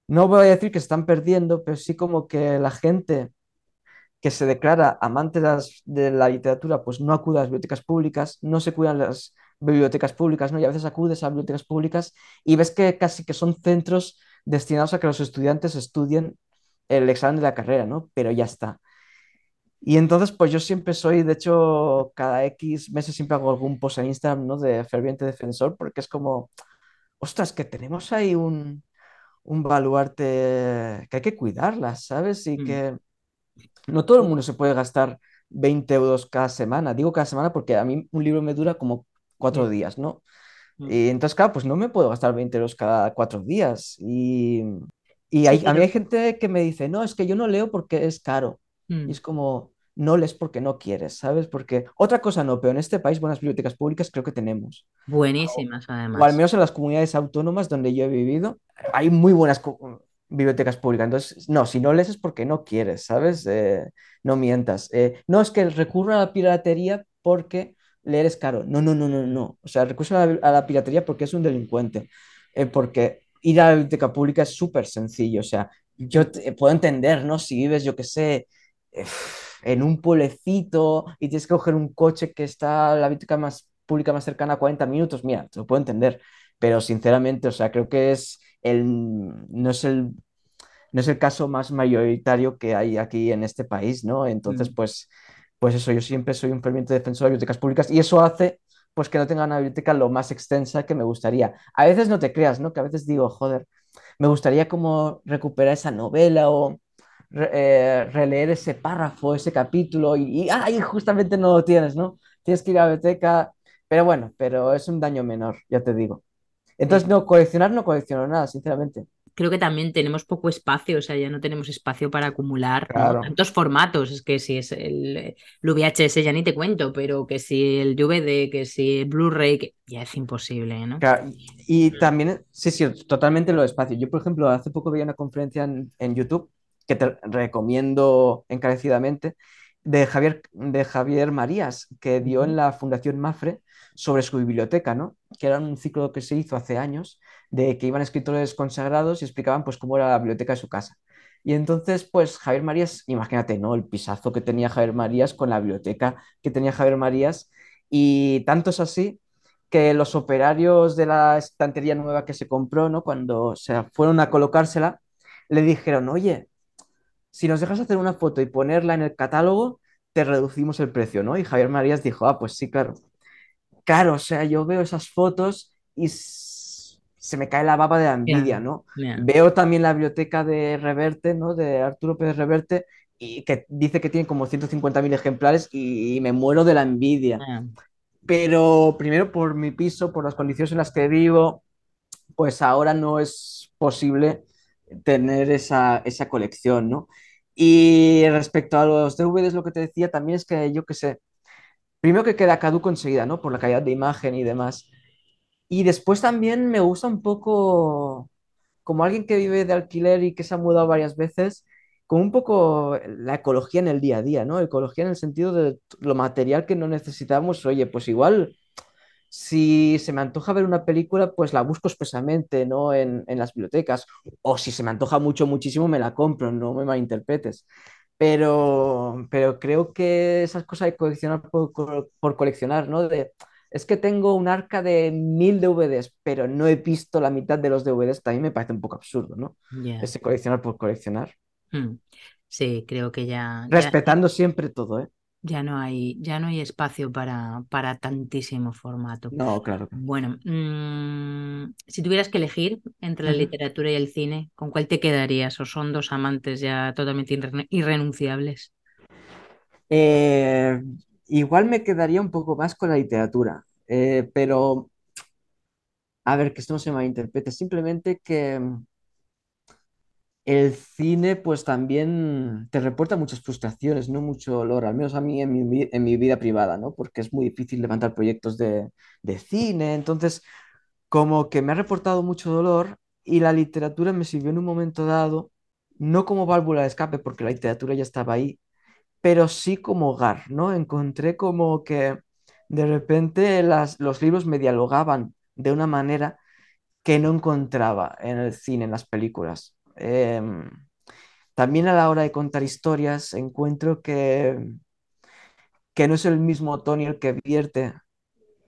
no voy a decir que se están perdiendo, pero sí como que la gente que se declara amante de, la literatura, pues no acude a las bibliotecas públicas, no se cuidan las bibliotecas públicas, ¿no? Y a veces acudes a bibliotecas públicas y ves que casi que son centros destinados a que los estudiantes estudien el examen de la carrera, ¿no? Pero ya está. Y entonces, pues yo siempre soy, de hecho, cada X meses siempre hago algún post en Instagram, ¿no? De ferviente defensor, porque es como, ostras, que tenemos ahí un, un baluarte que hay que cuidarlas, ¿sabes? Y mm. que no todo el mundo se puede gastar 20 euros cada semana. Digo cada semana porque a mí un libro me dura como cuatro mm. días, ¿no? Mm. Y entonces, claro, pues no me puedo gastar 20 euros cada cuatro días. Y, y hay, a mí hay gente que me dice, no, es que yo no leo porque es caro. Y es como, no lees porque no quieres, ¿sabes? Porque otra cosa no, pero en este país buenas bibliotecas públicas creo que tenemos. Buenísimas, además. O al menos en las comunidades autónomas donde yo he vivido, hay muy buenas bibliotecas públicas. Entonces, no, si no lees es porque no quieres, ¿sabes? Eh, no mientas. Eh, no es que recurra a la piratería porque leer es caro. No, no, no, no, no. O sea, recurso a la, piratería porque es un delincuente. Eh, porque ir a la biblioteca pública es súper sencillo. O sea, yo puedo entender, ¿no? Si vives, yo qué sé en un pueblecito y tienes que coger un coche que está la biblioteca más pública más cercana a 40 minutos, mira, te lo puedo entender, pero sinceramente, o sea, creo que es el, no es el, no es el caso más mayoritario que hay aquí en este país, ¿no? Entonces, mm. pues, pues eso, yo siempre soy un ferviente defensor de bibliotecas públicas y eso hace pues que no tenga una biblioteca lo más extensa que me gustaría. A veces no te creas, ¿no? Que a veces digo, joder, me gustaría como recuperar esa novela o eh, releer ese párrafo, ese capítulo y, ahí justamente no lo tienes, ¿no? Tienes que ir a la biblioteca, pero bueno, pero es un daño menor, ya te digo. Entonces, no, coleccionar no colecciono nada, sinceramente. Creo que también tenemos poco espacio, o sea, ya no tenemos espacio para acumular tantos formatos. Es que si es el, VHS ya ni te cuento, pero que si el DVD, que si el Blu-ray, ya es imposible, ¿no? Y, también, sí, sí, totalmente lo espacio. Yo, por ejemplo, hace poco veía una conferencia en, en YouTube que te recomiendo encarecidamente, de Javier, de Javier Marías, que dio en la Fundación Mafre sobre su biblioteca, ¿no? Que era un ciclo que se hizo hace años, de que iban escritores consagrados y explicaban pues cómo era la biblioteca de su casa. Y entonces, pues Javier Marías, imagínate, ¿no? El pisazo que tenía Javier Marías con la biblioteca que tenía Javier Marías. Y tanto es así que los operarios de la estantería nueva que se compró, ¿no? Cuando se fueron a colocársela, le dijeron, oye, si nos dejas hacer una foto y ponerla en el catálogo, te reducimos el precio, ¿no? Y Javier Marías dijo, ah, pues sí, claro. Claro, o sea, yo veo esas fotos y se me cae la baba de la envidia, ¿no? Veo también la biblioteca de Reverte, ¿no? De Arturo Pérez Reverte, y que dice que tiene como 150.000 ejemplares y, me muero de la envidia. Pero primero por mi piso, por las condiciones en las que vivo, pues ahora no es posible tener esa, esa colección, ¿no? Y respecto a los DVDs, lo que te decía también es que yo qué sé, primero que queda caduco enseguida, ¿no? Por la calidad de imagen y demás. Y después también me gusta un poco, como alguien que vive de alquiler y que se ha mudado varias veces, como un poco la ecología en el día a día, ¿no? Ecología en el sentido de lo material que no necesitamos. Oye, pues igual si se me antoja ver una película, pues la busco expresamente, ¿no? En, en las bibliotecas. O si se me antoja mucho, muchísimo, me la compro, no me malinterpretes. Pero, pero creo que esas cosas de coleccionar por, por- coleccionar, ¿no? Es que tengo un arca de mil DVDs, pero no he visto la mitad de los DVDs, también me parece un poco absurdo, ¿no? Ese coleccionar por coleccionar. Mm. Sí, creo que ya, ya, Respetando siempre todo, ¿eh? ya no hay, ya no hay espacio para, para tantísimo formato. No, claro. Bueno, mm, si tuvieras que elegir entre la literatura y el cine, ¿con cuál te quedarías? ¿O son dos amantes ya totalmente irre- irrenunciables? Eh, igual me quedaría un poco más con la literatura, eh, pero a ver, que esto no se malinterprete, simplemente que el cine pues también te reporta muchas frustraciones, no mucho dolor, al menos a mí en mi, en mi vida privada, ¿no? Porque es muy difícil levantar proyectos de, de cine, entonces como que me ha reportado mucho dolor y la literatura me sirvió en un momento dado, no como válvula de escape, porque la literatura ya estaba ahí, pero sí como hogar, ¿no? Encontré como que de repente las, los libros me dialogaban de una manera que no encontraba en el cine, en las películas. Em, también a la hora de contar historias encuentro que, que no es el mismo Tony el que vierte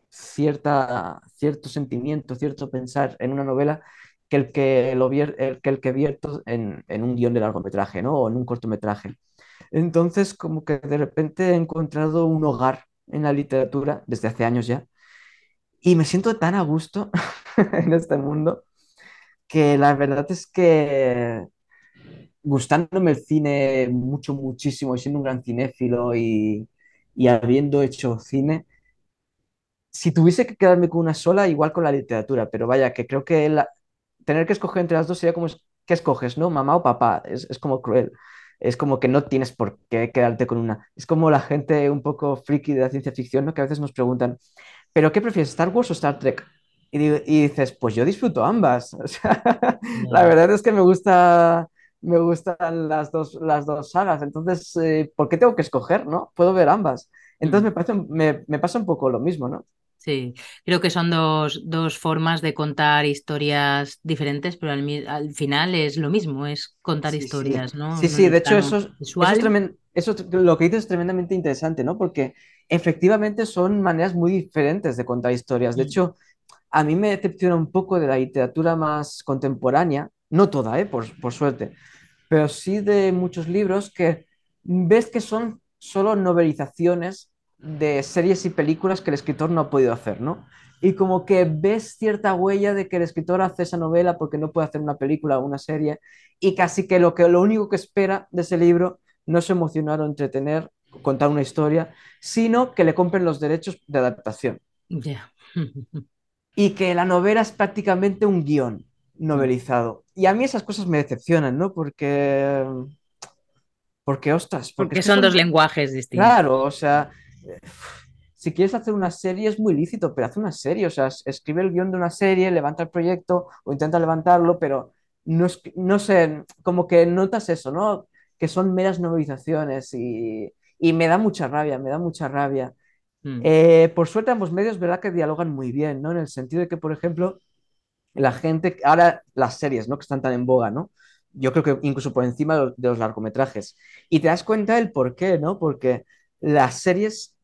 cierta, cierto sentimiento, cierto pensar en una novela que el que, lo vier- el, que, el que vierto en, en un guion de largometraje, ¿no? O en un cortometraje. Entonces, como que de repente he encontrado un hogar en la literatura desde hace años ya y me siento tan a gusto en este mundo que la verdad es que gustándome el cine mucho, muchísimo y siendo un gran cinéfilo y, y habiendo hecho cine, si tuviese que quedarme con una sola, igual con la literatura, pero vaya, que creo que la- tener que escoger entre las dos sería como, ¿qué escoges, no? Mamá o papá, es, es como cruel. Es como que no tienes por qué quedarte con una. Es como la gente un poco friki de la ciencia ficción, ¿no? Que a veces nos preguntan, ¿pero qué prefieres, Star Wars o Star Trek? Y, di- y dices, pues yo disfruto ambas. O sea, la verdad es que me gusta, me gustan las dos, las dos sagas. Entonces, eh, ¿por qué tengo que escoger, no? Puedo ver ambas. Entonces Mm. me parece, me, me pasa un poco lo mismo, ¿no? Sí, creo que son dos, dos formas de contar historias diferentes, pero al, al final es lo mismo, es contar Sí, sí, historias, ¿no? sí, sí, de hecho eso, es- eso es tremendo, eso es- lo que dices es tremendamente interesante, ¿no? Porque efectivamente son maneras muy diferentes de contar historias. De hecho, a mí me decepciona un poco de la literatura más contemporánea, no toda, ¿eh? Por, por suerte, pero sí de muchos libros que ves que son solo novelizaciones de series y películas que el escritor no ha podido hacer, ¿no? Y como que ves cierta huella de que el escritor hace esa novela porque no puede hacer una película o una serie y casi que lo, que lo único que espera de ese libro no es emocionar o entretener, contar una historia, sino que le compren los derechos de adaptación Ya. y que la novela es prácticamente un guion novelizado. Y a mí esas cosas me decepcionan, ¿no? Porque, porque, ostras, porque Porque que son dos son, lenguajes distintos. claro, o sea, si quieres hacer una serie es muy lícito, pero haz una serie, o sea, es- escribe el guion de una serie, levanta el proyecto o intenta levantarlo, pero no, es, no sé, como que notas eso, ¿no? Que son meras novelizaciones y, y me da mucha rabia, me da mucha rabia. Mm, Eh, por suerte ambos medios, ¿verdad? Que dialogan muy bien, ¿no? En el sentido de que, por ejemplo, la gente, ahora las series, ¿no? Que están tan en boga, ¿no? Yo creo que incluso por encima de los, de los largometrajes. Y te das cuenta del por qué, ¿no? Porque las series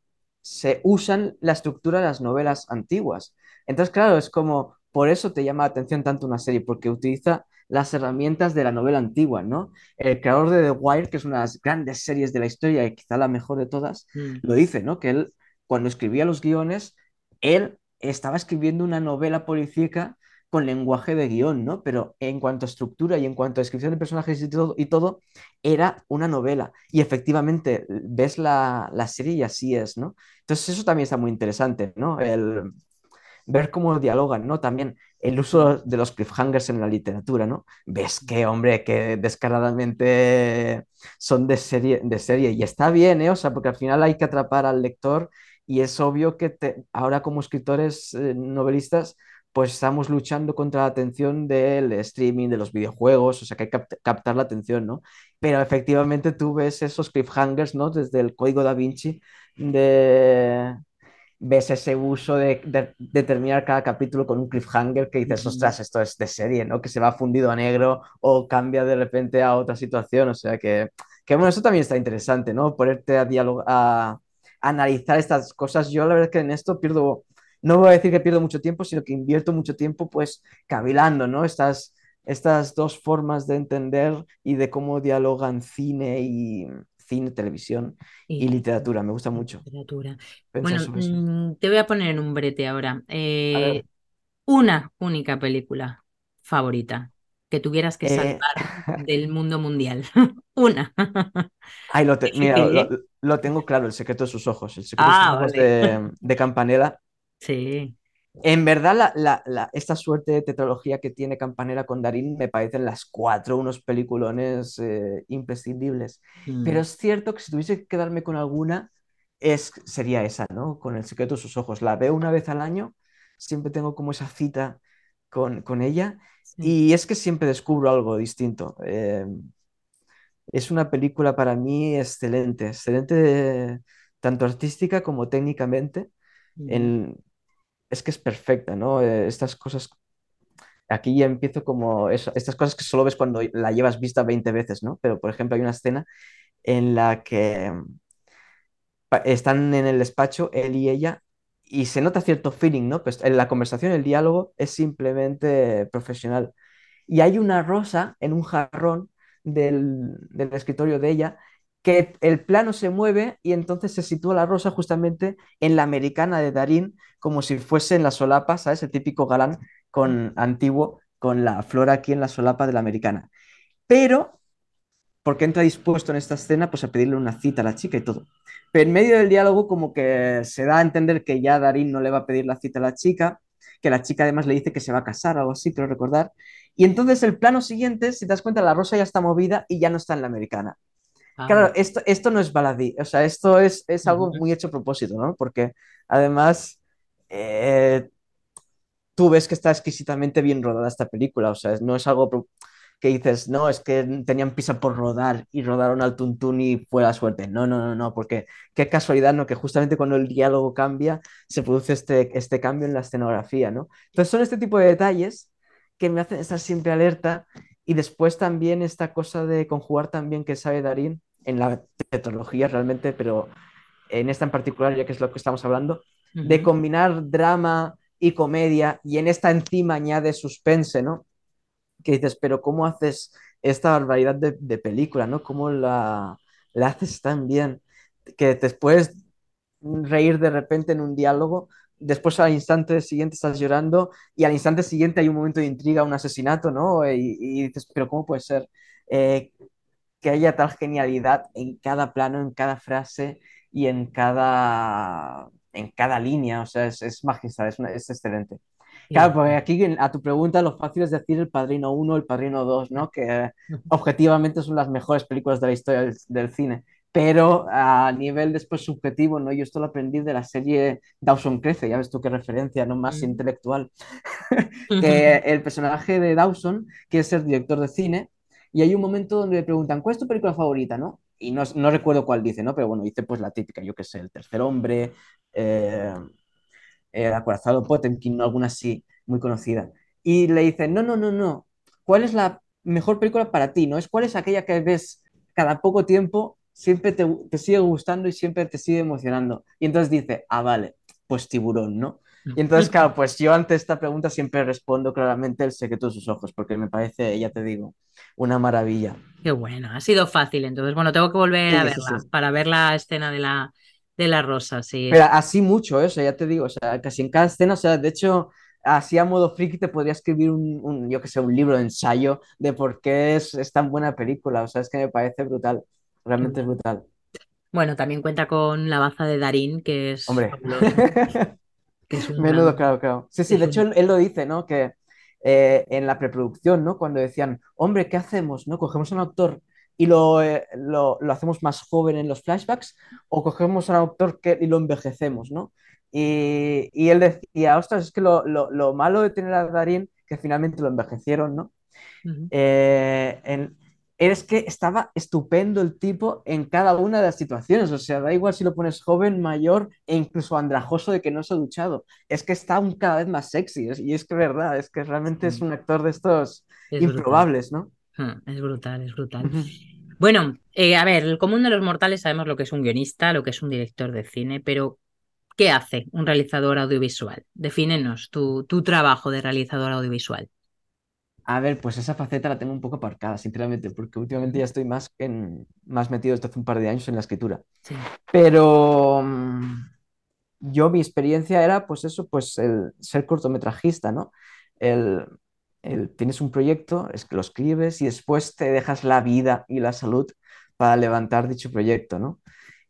se usan la estructura de las novelas antiguas. Entonces, claro, es como, por eso te llama la atención tanto una serie, porque utiliza las herramientas de la novela antigua, ¿no? El creador de The Wire, que es una de las grandes series de la historia y quizá la mejor de todas, mm, lo dice, ¿no? Que él, cuando escribía los guiones, él estaba escribiendo una novela policíaca con lenguaje de guion, ¿no? Pero en cuanto a estructura y en cuanto a descripción de personajes y todo, y todo era una novela. Y efectivamente, ves la, la serie y así es, ¿no? Entonces eso también está muy interesante, ¿no? El ver cómo dialogan, ¿no? También el uso de los cliffhangers en la literatura, ¿no? Ves que, hombre, que descaradamente son de serie, de serie. Y está bien, ¿eh? O sea, porque al final hay que atrapar al lector y es obvio que te- ahora como escritores, eh, novelistas, pues estamos luchando contra la atención del streaming, de los videojuegos, o sea que hay que capt- captar la atención, ¿no? Pero efectivamente tú ves esos cliffhangers, ¿no? Desde el código Da Vinci de ves ese uso de, de, de, terminar cada capítulo con un cliffhanger que dices, ostras, esto es de serie, ¿no? Que se va fundido a negro o cambia de repente a otra situación. O sea que, que bueno, eso también está interesante, ¿no? Ponerte a, dialogar, a, a analizar estas cosas. Yo la verdad es que en esto pierdo, no voy a decir que pierdo mucho tiempo, sino que invierto mucho tiempo pues cavilando, ¿no? Estas, estas dos formas de entender y de cómo dialogan cine y cine, televisión y y literatura. Me gusta mucho literatura. pensar Bueno, mm, te voy a poner en un brete ahora. Eh, una única película favorita que tuvieras que eh, salvar del mundo mundial. Una. ay, lo te- mira, Difícil, lo, lo tengo claro, El secreto de sus ojos. El secreto de sus Ah, ojos vale. de, de Campanella. Sí. En verdad, la, la- la- esta suerte de tetralogía que tiene Campanella con Darín me parecen las cuatro unos peliculones eh, imprescindibles. Pero Mm, es cierto que si tuviese que quedarme con alguna, es, sería esa, ¿no? Con El secreto de sus ojos. La veo una vez al año, siempre tengo como esa cita con, con ella. sí. Y es que siempre descubro algo distinto. Eh, Es una película para mí excelente, excelente tanto artística como técnicamente. En- es que es perfecta, ¿no? Eh, estas cosas, aquí ya empiezo como estas cosas que solo ves cuando la llevas vista 20 veces, ¿no? Pero, por ejemplo, hay una escena en la que pa- están en el despacho él y ella y se nota cierto feeling, ¿no? Pues en la conversación, el diálogo es simplemente profesional. Y hay una rosa en un jarrón del, del escritorio de ella que el plano se mueve y entonces se sitúa la rosa justamente en la americana de Darín, como si fuese en la solapa, ¿sabes? El típico galán con, antiguo con la flor aquí en la solapa de la americana. Pero porque entra dispuesto en esta escena pues a pedirle una cita a la chica y todo. Pero en medio del diálogo como que se da a entender que ya Darín no le va a pedir la cita a la chica, que la chica además le dice que se va a casar o algo así, creo recordar. Y entonces el plano siguiente, si te das cuenta, la rosa ya está movida y ya no está en la americana. Ah, Claro, esto, esto no es baladí, o sea, esto es, es algo muy hecho a propósito, ¿no? Porque además eh, tú ves que está exquisitamente bien rodada esta película, o sea, no es algo que dices, no, es que tenían prisa por rodar y rodaron al tuntún y fue la suerte. No, no, no, no, porque qué casualidad, ¿no? Que justamente cuando el diálogo cambia, se produce este, este cambio en la escenografía, ¿no? Entonces son este tipo de detalles que me hacen estar siempre alerta y después también esta cosa de conjugar también que sabe Darín en la tetralogía realmente, pero en esta en particular, ya que es lo que estamos hablando, de combinar drama y comedia y en esta encima añade suspense, ¿no? Que dices, pero ¿cómo haces esta barbaridad de, de película, ¿no? ¿Cómo la, la haces tan bien? Que puedes reír de repente en un diálogo, después al instante siguiente estás llorando y al instante siguiente hay un momento de intriga, un asesinato, ¿no? Y, y dices, pero ¿cómo puede ser? Eh, que haya tal genialidad en cada plano, en cada frase y en cada, en cada línea. O sea, es, es magistral, es, una- es excelente. Claro, porque aquí a tu pregunta lo fácil es decir El Padrino uno El Padrino dos ¿no? Que objetivamente son las mejores películas de la historia del, del cine. Pero a nivel después subjetivo, ¿no? Yo esto lo aprendí de la serie Dawson Crece, ya ves tú qué referencia, ¿no? Más intelectual. Que el personaje de Dawson quiere ser director de cine y hay un momento donde le preguntan, ¿cuál es tu película favorita, no? y no, recuerdo cuál dice, ¿no? Pero bueno, dice pues la típica, yo qué sé, el tercer hombre, eh, el acorazado Potemkin, alguna así muy conocida. Y le dice, no, no, no, no, ¿cuál es la mejor película para ti? ¿No es cuál es aquella que ves cada poco tiempo, siempre te sigue gustando y siempre te sigue emocionando? Y entonces dice, ah, vale, pues tiburón, ¿no? Y entonces, claro, pues yo ante esta pregunta siempre respondo claramente el secreto de sus ojos, porque me parece, ya te digo, una maravilla. Qué bueno, ha sido fácil. Entonces, bueno, tengo que volver a verla sí, para ver la escena de la, de la rosa, sí. Pero así mucho, ¿eh? o sea, ya te digo, o sea, casi en cada escena, o sea, de hecho, así a modo friki te podría escribir un, un yo que sé, un libro de ensayo de por qué es, es, tan buena película, o sea, es que me parece brutal, realmente es brutal. Bueno, también cuenta con la baza de Darín, que es... Hombre. que es un Menudo, gran... claro, claro. Sí, sí, es de hecho él lo dice, ¿no? Que eh, en la preproducción, ¿no? Cuando decían, hombre, ¿qué hacemos? ¿No? Cogemos a un actor y lo, eh, lo, lo, hacemos más joven en los flashbacks o cogemos a un autor que, y lo envejecemos, ¿no? Y, y él decía, ostras, es que lo, lo, malo de tener a Darín, que finalmente lo envejecieron, ¿no? Uh -huh. eh, en, es que estaba estupendo el tipo en cada una de las situaciones. O sea, da igual si lo pones joven, mayor e incluso andrajoso de que no se ha duchado. Es que está aún cada vez más sexy. Y es que es verdad, es que realmente es un actor de estos es improbables, brutal. ¿no? Es brutal, es brutal. Bueno, eh, a ver, el común de los mortales sabemos lo que es un guionista, lo que es un director de cine, pero ¿qué hace un realizador audiovisual? Defínenos tu, tu trabajo de realizador audiovisual. A ver, pues esa faceta la tengo un poco aparcada, sinceramente, porque últimamente ya estoy más, en, más metido desde hace un par de años en la escritura. Sí. Pero mm, yo mi experiencia era, pues eso, pues el ser cortometrajista, ¿no? El, el, tienes un proyecto, es que lo escribes y después te dejas la vida y la salud para levantar dicho proyecto, ¿no?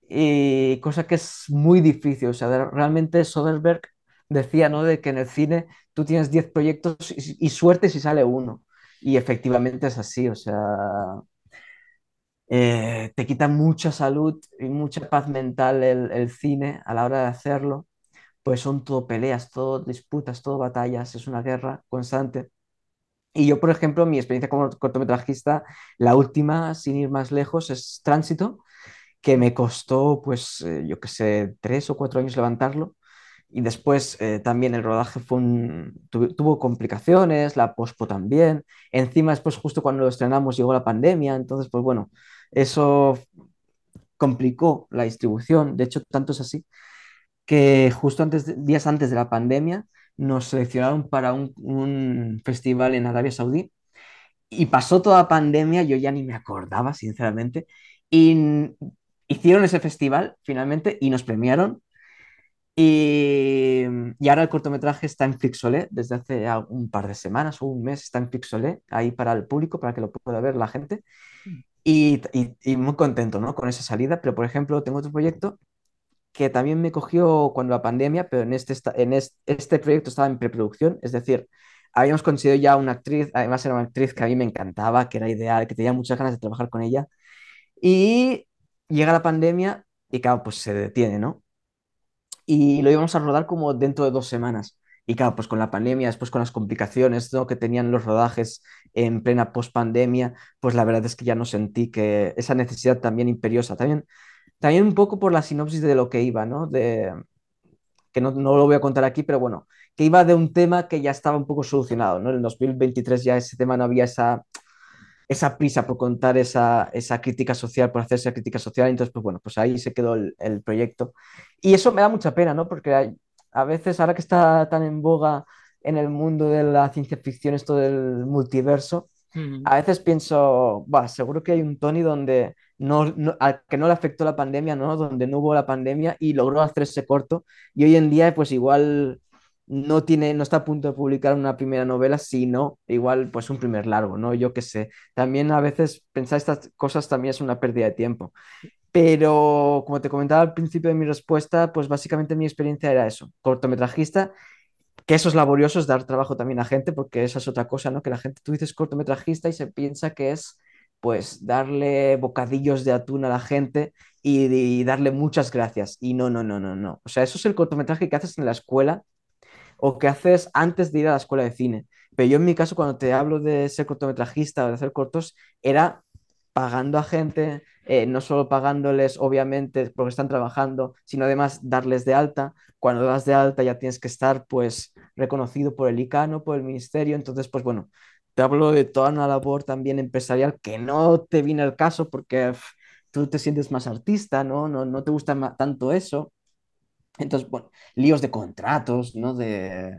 Y cosa que es muy difícil, o sea, realmente Soderbergh decía, ¿no? De que en el cine tú tienes 10 proyectos y, suerte si sale uno. Y efectivamente es así, o sea, eh, te quita mucha salud y mucha paz mental el, el, cine a la hora de hacerlo, pues son todo peleas, todo disputas, todo batallas, es una guerra constante. Y yo, por ejemplo, mi experiencia como cortometrajista, la última, sin ir más lejos, es Tránsito, que me costó, pues, eh, yo qué sé, tres o cuatro años levantarlo y después eh, también el rodaje tuvo, complicaciones, la pospo también. Encima después justo cuando lo estrenamos llegó la pandemia, entonces pues bueno, eso complicó la distribución. De hecho, tanto es así que justo antes días antes de la pandemia nos seleccionaron para un, un festival en Arabia Saudí y pasó toda pandemia, yo ya ni me acordaba, sinceramente, y hicieron ese festival finalmente y nos premiaron y, y, ahora el cortometraje está en Fixolé desde hace un par de semanas o un mes, está en Fixolé ahí para el público, para que lo pueda ver la gente. Y, y, y, muy contento ¿no? con esa salida. Pero, por ejemplo, tengo otro proyecto que también me cogió cuando la pandemia, pero en este, en este, este proyecto estaba en preproducción, es decir, habíamos conseguido ya una actriz, además era una actriz que a mí me encantaba, que era ideal, que tenía muchas ganas de trabajar con ella. Y llega la pandemia y, claro, pues se detiene, ¿no? Y lo íbamos a rodar como dentro de dos semanas. Y claro, pues con la pandemia, después con las complicaciones ¿no? que tenían los rodajes en plena post-pandemia, pues la verdad es que ya no sentí que esa necesidad también imperiosa. También, también un poco por la sinopsis de lo que iba, ¿no? De, que no, no, lo voy a contar aquí, pero bueno, que iba de un tema que ya estaba un poco solucionado, ¿no? En el 2023 ya ese tema no había esa, esa prisa por contar esa, esa, crítica social, por hacer esa crítica social. Entonces, pues bueno, pues ahí se quedó el, el proyecto. Y eso me da mucha pena, ¿no? Porque hay, a veces, ahora que está tan en boga en el mundo de la ciencia ficción, esto del multiverso, uh -huh. a veces pienso, bah, seguro que hay un Tony donde no, no, al que no le afectó la pandemia, ¿no? Donde no hubo la pandemia y logró hacer ese corto. Y hoy en día, pues igual no tiene, no está a punto de publicar una primera novela, sino igual pues un primer largo, ¿no? Yo qué sé. También a veces pensar estas cosas también es una pérdida de tiempo. Pero como te comentaba al principio de mi respuesta, pues básicamente mi experiencia era eso, cortometrajista, que eso es laborioso, es dar trabajo también a gente, porque esa es otra cosa, ¿no? Que la gente, tú dices cortometrajista y se piensa que es pues darle bocadillos de atún a la gente y, y darle muchas gracias. Y no, no, no, no, no. O sea, eso es el cortometraje que haces en la escuela o que haces antes de ir a la escuela de cine. Pero yo en mi caso, cuando te hablo de ser cortometrajista o de hacer cortos, era pagando a gente, eh, no solo pagándoles, obviamente, porque están trabajando, sino además darles de alta. Cuando das de alta ya tienes que estar, pues, reconocido por el ICANO, por el ministerio. Entonces, pues bueno, te hablo de toda una labor también empresarial que no te viene al caso porque tú te sientes más artista, ¿no? No, no te gusta tanto eso. Entonces, bueno, líos de contratos, ¿no? De,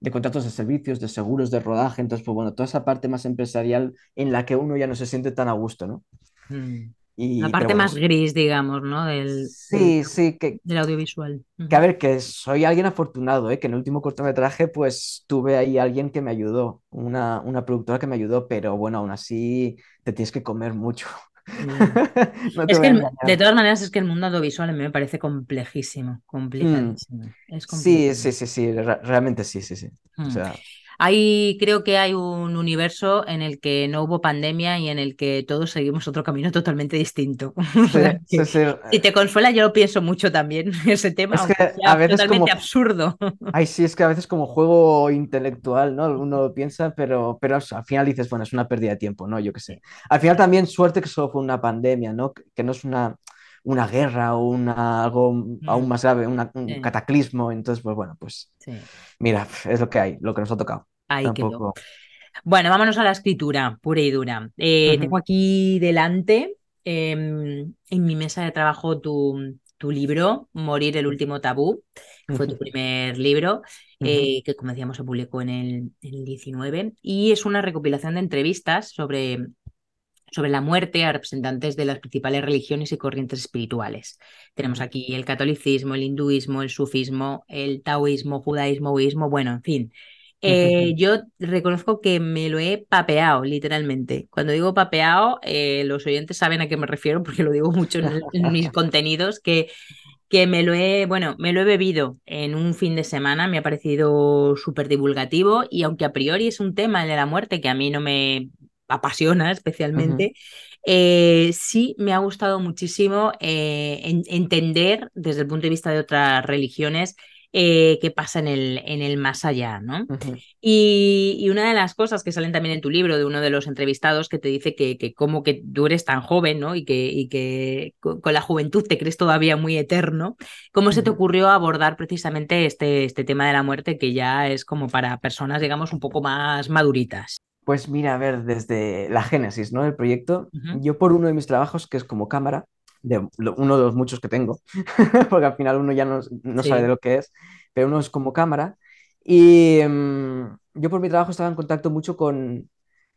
de contratos de servicios, de seguros, de rodaje. Entonces, pues bueno, toda esa parte más empresarial en la que uno ya no se siente tan a gusto, ¿no? Mm. Y, la parte más gris, digamos, ¿no? Del, sí, sí, que, del audiovisual. Que a ver, que soy alguien afortunado, ¿eh? que en el último cortometraje pues tuve ahí alguien que me ayudó, una, una productora que me ayudó, pero bueno, aún así te tienes que comer mucho. es que de todas maneras es que el mundo audiovisual a mí me parece complejísimo, complicadísimo. Mm. sí, sí, sí, sí, realmente sí, sí, sí. O mm. sea... Ahí creo que hay un universo en el que no hubo pandemia y en el que todos seguimos otro camino totalmente distinto. Si te consuela, yo lo pienso mucho también, ese tema. Es que a veces totalmente absurdo. Ay, sí, es que a veces como juego intelectual, ¿no? Uno lo piensa, pero, pero al final dices, bueno, es una pérdida de tiempo, ¿no? Yo qué sé. Al final también suerte que solo fue una pandemia, ¿no? Que no es una una guerra o una, algo aún más grave, un cataclismo. Entonces, pues bueno, pues mira, es lo que hay, lo que nos ha tocado. Ahí Bueno, vámonos a la escritura pura y dura. Eh, tengo aquí delante, em, en mi mesa de trabajo, tu, tu libro, Morir el último tabú. Fue tu primer libro, eh, que como decíamos se publicó en el, en el 19, y es una recopilación de entrevistas sobre sobre la muerte a representantes de las principales religiones y corrientes espirituales. Tenemos aquí el catolicismo, el hinduismo, el sufismo, el taoísmo, judaísmo, budismo, bueno, en fin. Eh, yo reconozco que me lo he papeado, literalmente. Cuando digo papeado, eh, los oyentes saben a qué me refiero porque lo digo mucho en, mis contenidos, que, que me lo he, bueno, me lo he bebido en un fin de semana, me ha parecido súper divulgativo y aunque a priori es un tema el de la muerte que a mí no me apasiona especialmente, eh, sí me ha gustado muchísimo eh, entender desde el punto de vista de otras religiones eh, qué pasa en el, en el más allá, ¿no? y, una de las cosas que salen también en tu libro de uno de los entrevistados que te dice que, que como que tú eres tan joven, ¿no? Y que, y que con, la juventud te crees todavía muy eterno, ¿cómo se te ocurrió abordar precisamente este, este tema de la muerte que ya es como para personas, digamos, un poco más maduritas? Pues mira, a ver, desde la génesis, ¿no? Del proyecto, yo por uno de mis trabajos, que es como cámara, de uno de los muchos que tengo, porque al final uno ya no, sabe de lo que es, pero uno es como cámara, y mm, yo por mi trabajo estaba en contacto mucho con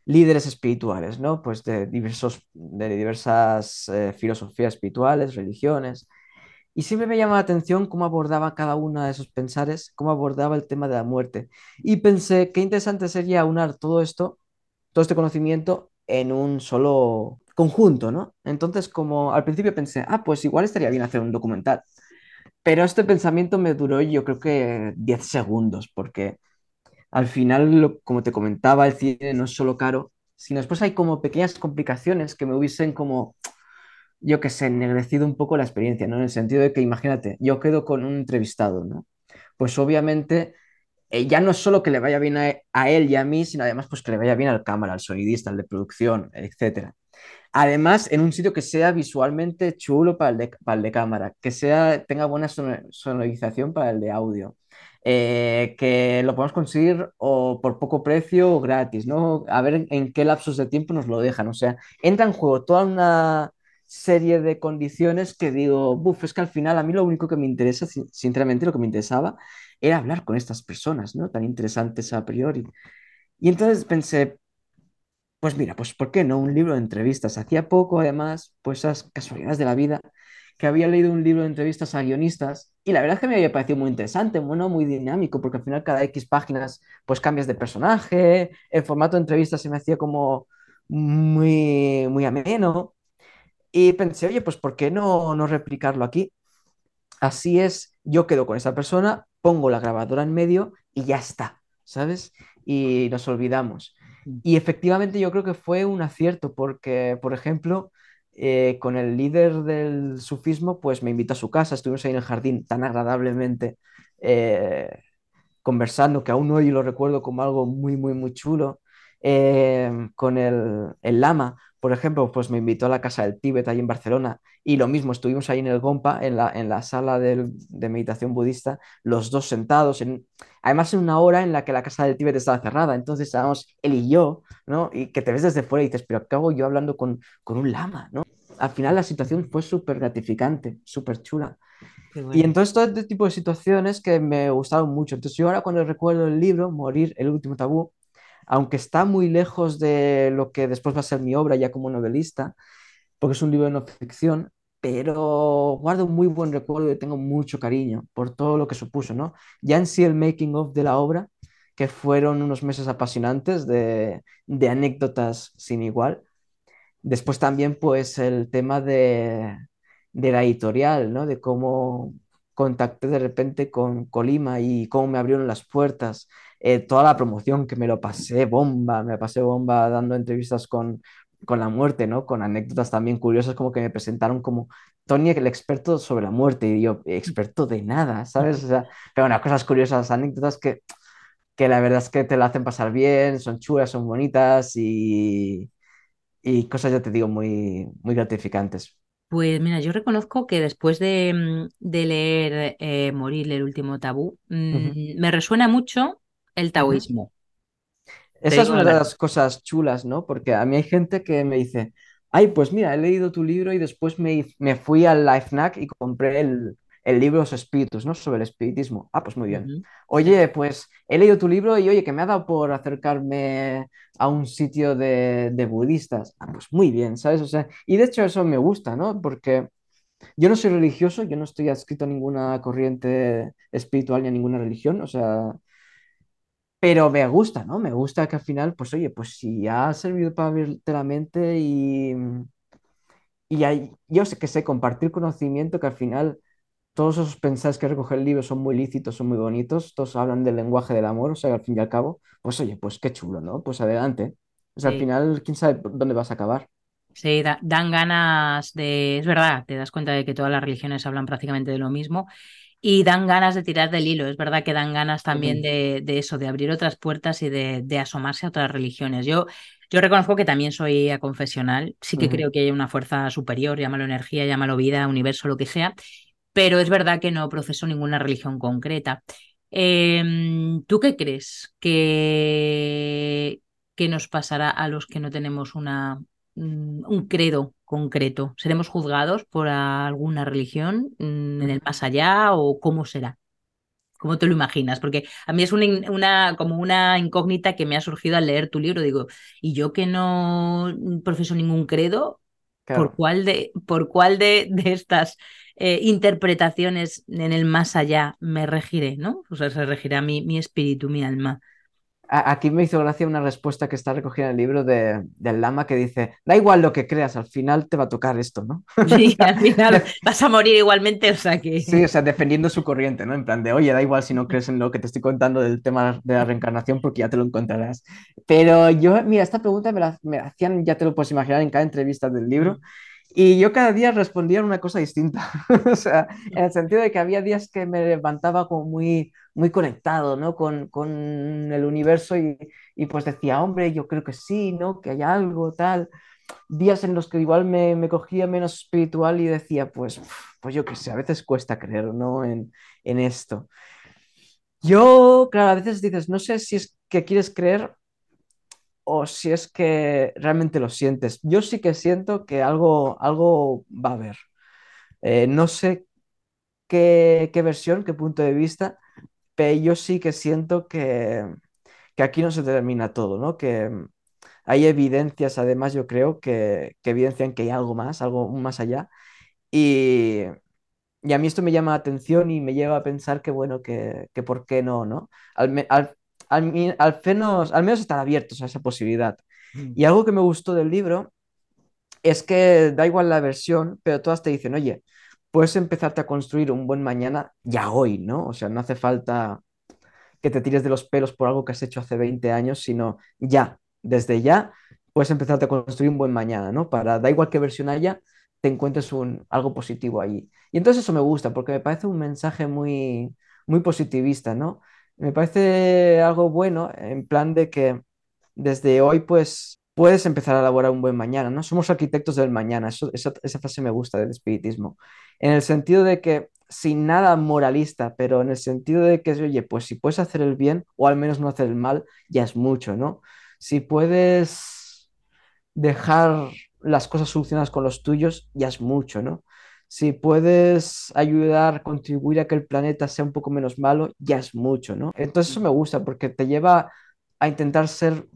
líderes espirituales, ¿no? Pues de, diversos, de diversas eh, filosofías espirituales, religiones, y siempre me llama la atención cómo abordaba cada uno de esos pensares, cómo abordaba el tema de la muerte. Y pensé, qué interesante sería unar todo esto, todo este conocimiento en un solo conjunto, ¿no? Entonces, como al principio pensé, ah, pues igual estaría bien hacer un documental. Pero este pensamiento me duró yo creo que 10 segundos, porque al final, como te comentaba, el cine no es solo caro, sino después hay como pequeñas complicaciones que me hubiesen como yo que sé, ennegrecido un poco la experiencia, ¿no? En el sentido de que, imagínate, yo quedo con un entrevistado, ¿no? Pues obviamente eh, ya no solo que le vaya bien a, él y a mí, sino además pues que le vaya bien al cámara, al sonidista, al de producción, etc. Además, en un sitio que sea visualmente chulo para el de, para el de cámara, que sea, tenga buena sonorización para el de audio, eh, que lo podemos conseguir o por poco precio o gratis, ¿no? A ver en qué lapsos de tiempo nos lo dejan. O sea, entra en juego toda una serie de condiciones que digo, buf, es que al final a mí lo único que me interesa, sinceramente lo que me interesaba, era hablar con estas personas, ¿no? Tan interesantes a priori. Y entonces pensé, pues mira, pues ¿por qué no un libro de entrevistas? Hacía poco, además, pues esas casualidades de la vida, que había leído un libro de entrevistas a guionistas y la verdad es que me había parecido muy interesante, bueno, muy dinámico, porque al final cada X páginas pues cambias de personaje, el formato de entrevistas se me hacía como muy, muy ameno. Y pensé, oye, pues ¿por qué no, no replicarlo aquí? Así es, yo quedo con esa persona, pongo la grabadora en medio y ya está, ¿sabes? Y nos olvidamos. Mm. Y efectivamente yo creo que fue un acierto porque, por ejemplo, eh, con el líder del sufismo, pues me invitó a su casa, estuvimos ahí en el jardín tan agradablemente eh, conversando que aún hoy lo recuerdo como algo muy, muy, muy chulo. Eh, con el, el, lama, por ejemplo, pues me invitó a la Casa del Tíbet ahí en Barcelona y lo mismo, estuvimos ahí en el Gompa, en la, en la sala del- de meditación budista, los dos sentados, en, además en una hora en la que la Casa del Tíbet estaba cerrada, entonces estábamos él y yo, ¿no? Y que te ves desde fuera y dices, pero acabo yo hablando con, con un lama, ¿no? Al final la situación fue súper gratificante, súper chula. Qué Y bueno. entonces todo este tipo de situaciones que me gustaron mucho. Entonces yo ahora cuando recuerdo el libro, Morir, el último tabú, aunque está muy lejos de lo que después va a ser mi obra ya como novelista, porque es un libro de no ficción, pero guardo un muy buen recuerdo y tengo mucho cariño por todo lo que supuso, ¿no? Ya en sí el making of de la obra, que fueron unos meses apasionantes de, anécdotas sin igual. Después también, pues, el tema de, de la editorial, ¿no? De cómo contacté de repente con Colima y cómo me abrieron las puertas. Eh, toda la promoción que me lo pasé bomba, me pasé bomba dando entrevistas con, con la muerte, ¿no? Con anécdotas también curiosas, como que me presentaron como Tony, el experto sobre la muerte, y yo, experto de nada, ¿sabes? O sea, pero bueno, cosas curiosas, anécdotas que, que la verdad es que te la hacen pasar bien, son chulas, son bonitas y y cosas, ya te digo, muy, muy gratificantes. Pues mira, yo reconozco que después de, de leer eh, Morir, el último tabú, mm, me resuena mucho el taoísmo, Esa es una de las cosas chulas, ¿no? Porque a mí hay gente que me dice, ay, pues mira, he leído tu libro y después me, me fui al LifeNac y compré el, el libro Los Espíritus, ¿no? Sobre el espiritismo. Ah, pues muy bien. Oye, pues he leído tu libro y oye, que me ha dado por acercarme a un sitio de, de budistas. Ah, pues muy bien, ¿sabes? O sea, y de hecho eso me gusta, ¿no? Porque Yo no soy religioso, yo no estoy adscrito a ninguna corriente espiritual ni a ninguna religión, o sea, pero me gusta, ¿no? Me gusta que al final, pues oye, pues si ha servido para abrirte la mente y, y hay- yo sé que sé compartir conocimiento, que al final todos esos pensares que recoge el libro son muy lícitos, son muy bonitos, todos hablan del lenguaje del amor, o sea, al fin y al cabo, pues oye, pues qué chulo, ¿no? Pues adelante. O sea, al final, quién sabe dónde vas a acabar. Sí, da- dan ganas de, es verdad, te das cuenta de que todas las religiones hablan prácticamente de lo mismo y dan ganas de tirar del hilo. Es verdad que dan ganas también de, de eso, de abrir otras puertas y de, de asomarse a otras religiones. Yo, yo reconozco que también soy aconfesional, sí que creo que hay una fuerza superior, llámalo energía, llámalo vida, universo, lo que sea, pero es verdad que no profeso ninguna religión concreta. Em, ¿tú qué crees que, que nos pasará a los que no tenemos una, mm, un credo concreto? ¿Seremos juzgados por alguna religión mm, en el más allá o cómo será? ¿Cómo te lo imaginas? Porque a mí es una, una- como una incógnita que me ha surgido al leer tu libro. Digo, y yo que no profeso ningún credo, ¿por cuál de, por cuál de, de estas eh, interpretaciones en el más allá me regiré, ¿no? O sea, se regirá mi, mi espíritu, mi alma. Aquí me hizo gracia una respuesta que está recogida en el libro de, del Lama que dice, da igual lo que creas, al final te va a tocar esto, ¿no? Sí, al final vas a morir igualmente, o sea sí, que... o sea, defendiendo su corriente, ¿no? En plan de, oye, da igual si no crees en lo que te estoy contando del tema de la reencarnación porque ya te lo encontrarás. Pero yo, mira, esta pregunta me la, me la hacían, ya te lo puedes imaginar, en cada entrevista del libro. Y yo cada día respondía una cosa distinta. O sea, en el sentido de que había días que me levantaba como muy, muy conectado, ¿no? Con, con el universo y, y pues decía, hombre, yo creo que sí, ¿no? Que hay algo, tal. Días en los que igual me, me cogía menos espiritual y decía, pues, pues yo qué sé, a veces cuesta creer, ¿no? En, en esto. Yo, claro, a veces dices, no sé si es que quieres creer o si es que realmente lo sientes. Yo sí que siento que algo, algo va a haber. Eh, no sé qué, qué versión, qué punto de vista, pero yo sí que siento que, que aquí no se termina todo, ¿no? Que hay evidencias, además, yo creo, que, que evidencian que hay algo más, algo más allá. Y, y a mí esto me llama la atención y me lleva a pensar que, bueno, que, que por qué no, ¿no? Al, al, al, menos, al menos estar abiertos a esa posibilidad. Mm, Y algo que me gustó del libro es que da igual la versión, pero todas te dicen, oye, puedes empezarte a construir un buen mañana ya hoy, ¿no? O sea, no hace falta que te tires de los pelos por algo que has hecho hace 20 años, sino ya, desde ya, puedes empezarte a construir un buen mañana, ¿no? Para, da igual qué versión haya, te encuentres un, algo positivo allí. Y entonces eso me gusta, porque me parece un mensaje muy, muy positivista, ¿no? Me parece algo bueno, en plan de que desde hoy, pues puedes empezar a elaborar un buen mañana, ¿no? Somos arquitectos del mañana, Eso- esa, esa frase me gusta del espiritismo, en el sentido de que sin nada moralista, pero en el sentido de que, oye, pues si puedes hacer el bien o al menos no hacer el mal, ya es mucho, ¿no? Si puedes dejar las cosas solucionadas con los tuyos, ya es mucho, ¿no? Si puedes ayudar, contribuir a que el planeta sea un poco menos malo, ya es mucho, ¿no? Entonces eso me gusta porque te lleva a intentar ser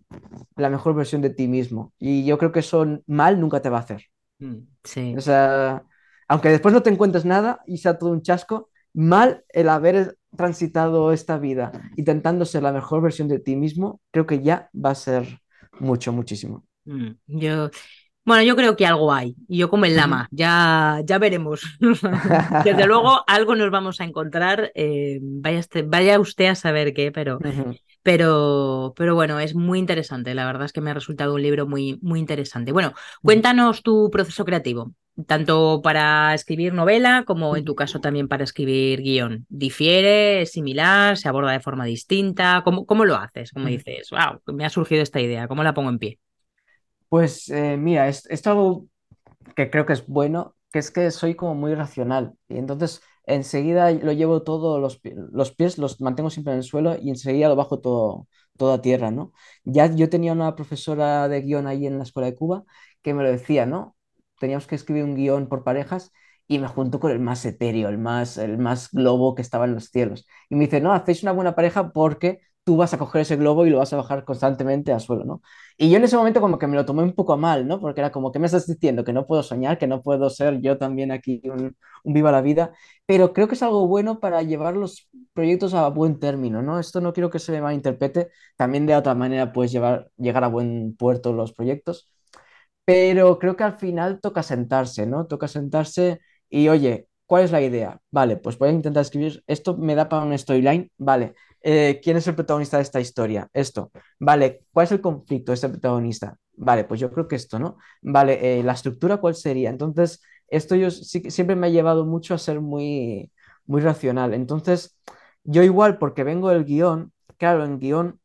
la mejor versión de ti mismo. Y yo creo que eso mal nunca te va a hacer. Mm, O Sí. sea, aunque después no te encuentres nada y sea todo un chasco, mal el haber transitado esta vida intentando ser la mejor versión de ti mismo, creo que ya va a ser mucho, muchísimo. Mm, Yo, bueno, yo creo que algo hay. Y yo como el lama, ya, ya veremos. Desde luego, algo nos vamos a encontrar. eh, vaya, este- vaya usted a saber qué, pero, pero, pero bueno, es muy interesante. La verdad es que me ha resultado un libro muy, muy interesante. Bueno, cuéntanos tu proceso creativo, tanto para escribir novela como en tu caso también para escribir guion. ¿Difiere? ¿Es similar? ¿Se aborda de forma distinta? ¿Cómo, cómo lo haces? ¿Cómo dices? Wow, me ha surgido esta idea. ¿Cómo la pongo en pie? Pues eh, mira, es, esto algo que creo que es bueno, que es que soy como muy racional y entonces enseguida lo llevo todo, los, los pies los mantengo siempre en el suelo y enseguida lo bajo todo, todo a tierra, ¿no? Ya yo tenía una profesora de guion ahí en la Escuela de Cuba que me lo decía, ¿no? Teníamos que escribir un guion por parejas y me junto con el más etéreo, el más, el más globo que estaba en los cielos. Y me dice, no, hacéis una buena pareja porque tú vas a coger ese globo y lo vas a bajar constantemente al suelo, ¿no? Y yo en ese momento como que me lo tomé un poco mal, ¿no? Porque era como que me estás diciendo que no puedo soñar, que no puedo ser yo también aquí un, un viva la vida, pero creo que es algo bueno para llevar los proyectos a buen término, ¿no? Esto no quiero que se me malinterprete, también de otra manera puedes llevar, llegar a buen puerto los proyectos, pero creo que al final toca sentarse, ¿no? Toca sentarse y, oye, ¿cuál es la idea? Vale, pues voy a intentar escribir, esto me da para un storyline, vale. Eh, ¿quién es el protagonista de esta historia? Esto. Vale, ¿cuál es el conflicto de este protagonista? Vale, pues yo creo que esto, ¿no? Vale, eh, la estructura, ¿cuál sería? Entonces, esto yo sí, siempre me ha llevado mucho a ser muy, muy racional. Entonces, yo igual, porque vengo del guion, claro, en guion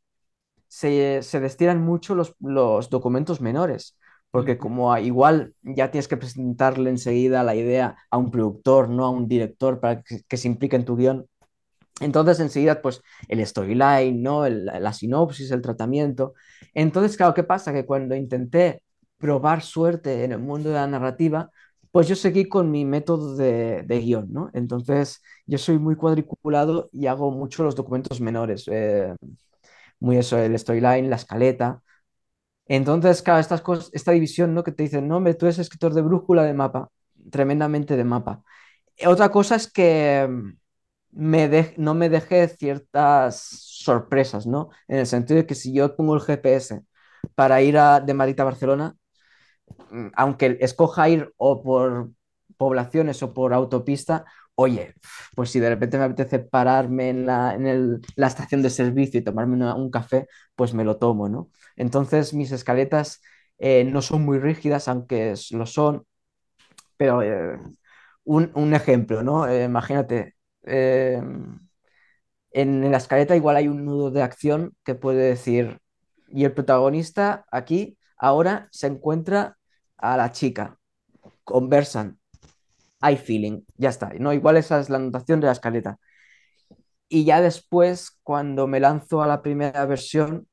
se, se destilan mucho los, los documentos menores, porque como igual ya tienes que presentarle enseguida la idea a un productor, no a un director para que, que se implique en tu guion. Entonces, enseguida, pues el storyline, ¿no? El- la sinopsis, el tratamiento. Entonces, claro, ¿qué pasa? Que cuando intenté probar suerte en el mundo de la narrativa, pues yo seguí con mi método de, de guion, ¿no? Entonces, yo soy muy cuadriculado y hago mucho los documentos menores. eh, muy eso, el storyline, la escaleta. Entonces, claro, estas cosas, esta división, ¿no? Que te dicen, no, hombre, tú eres escritor de brújula de mapa, tremendamente de mapa. Otra cosa es que no me deje ciertas sorpresas, ¿no? En el sentido de que si yo pongo el GPS para ir a, de Madrid a Barcelona, mm, aunque escoja ir o por poblaciones o por autopista, oye, pues si de repente me apetece pararme en la, en el- la estación de servicio y tomarme un café, pues me lo tomo, ¿no? Entonces mis escaletas eh, no son muy rígidas, aunque lo son, pero eh, un, un ejemplo, ¿no? Eh, imagínate, eh, en la escaleta igual hay un nudo de acción que puede decir, y el protagonista aquí ahora se encuentra a la chica, conversan, hay feeling, ya está, ¿no? Igual esa es la anotación de la escaleta. Y ya después, cuando me lanzo a la primera versión,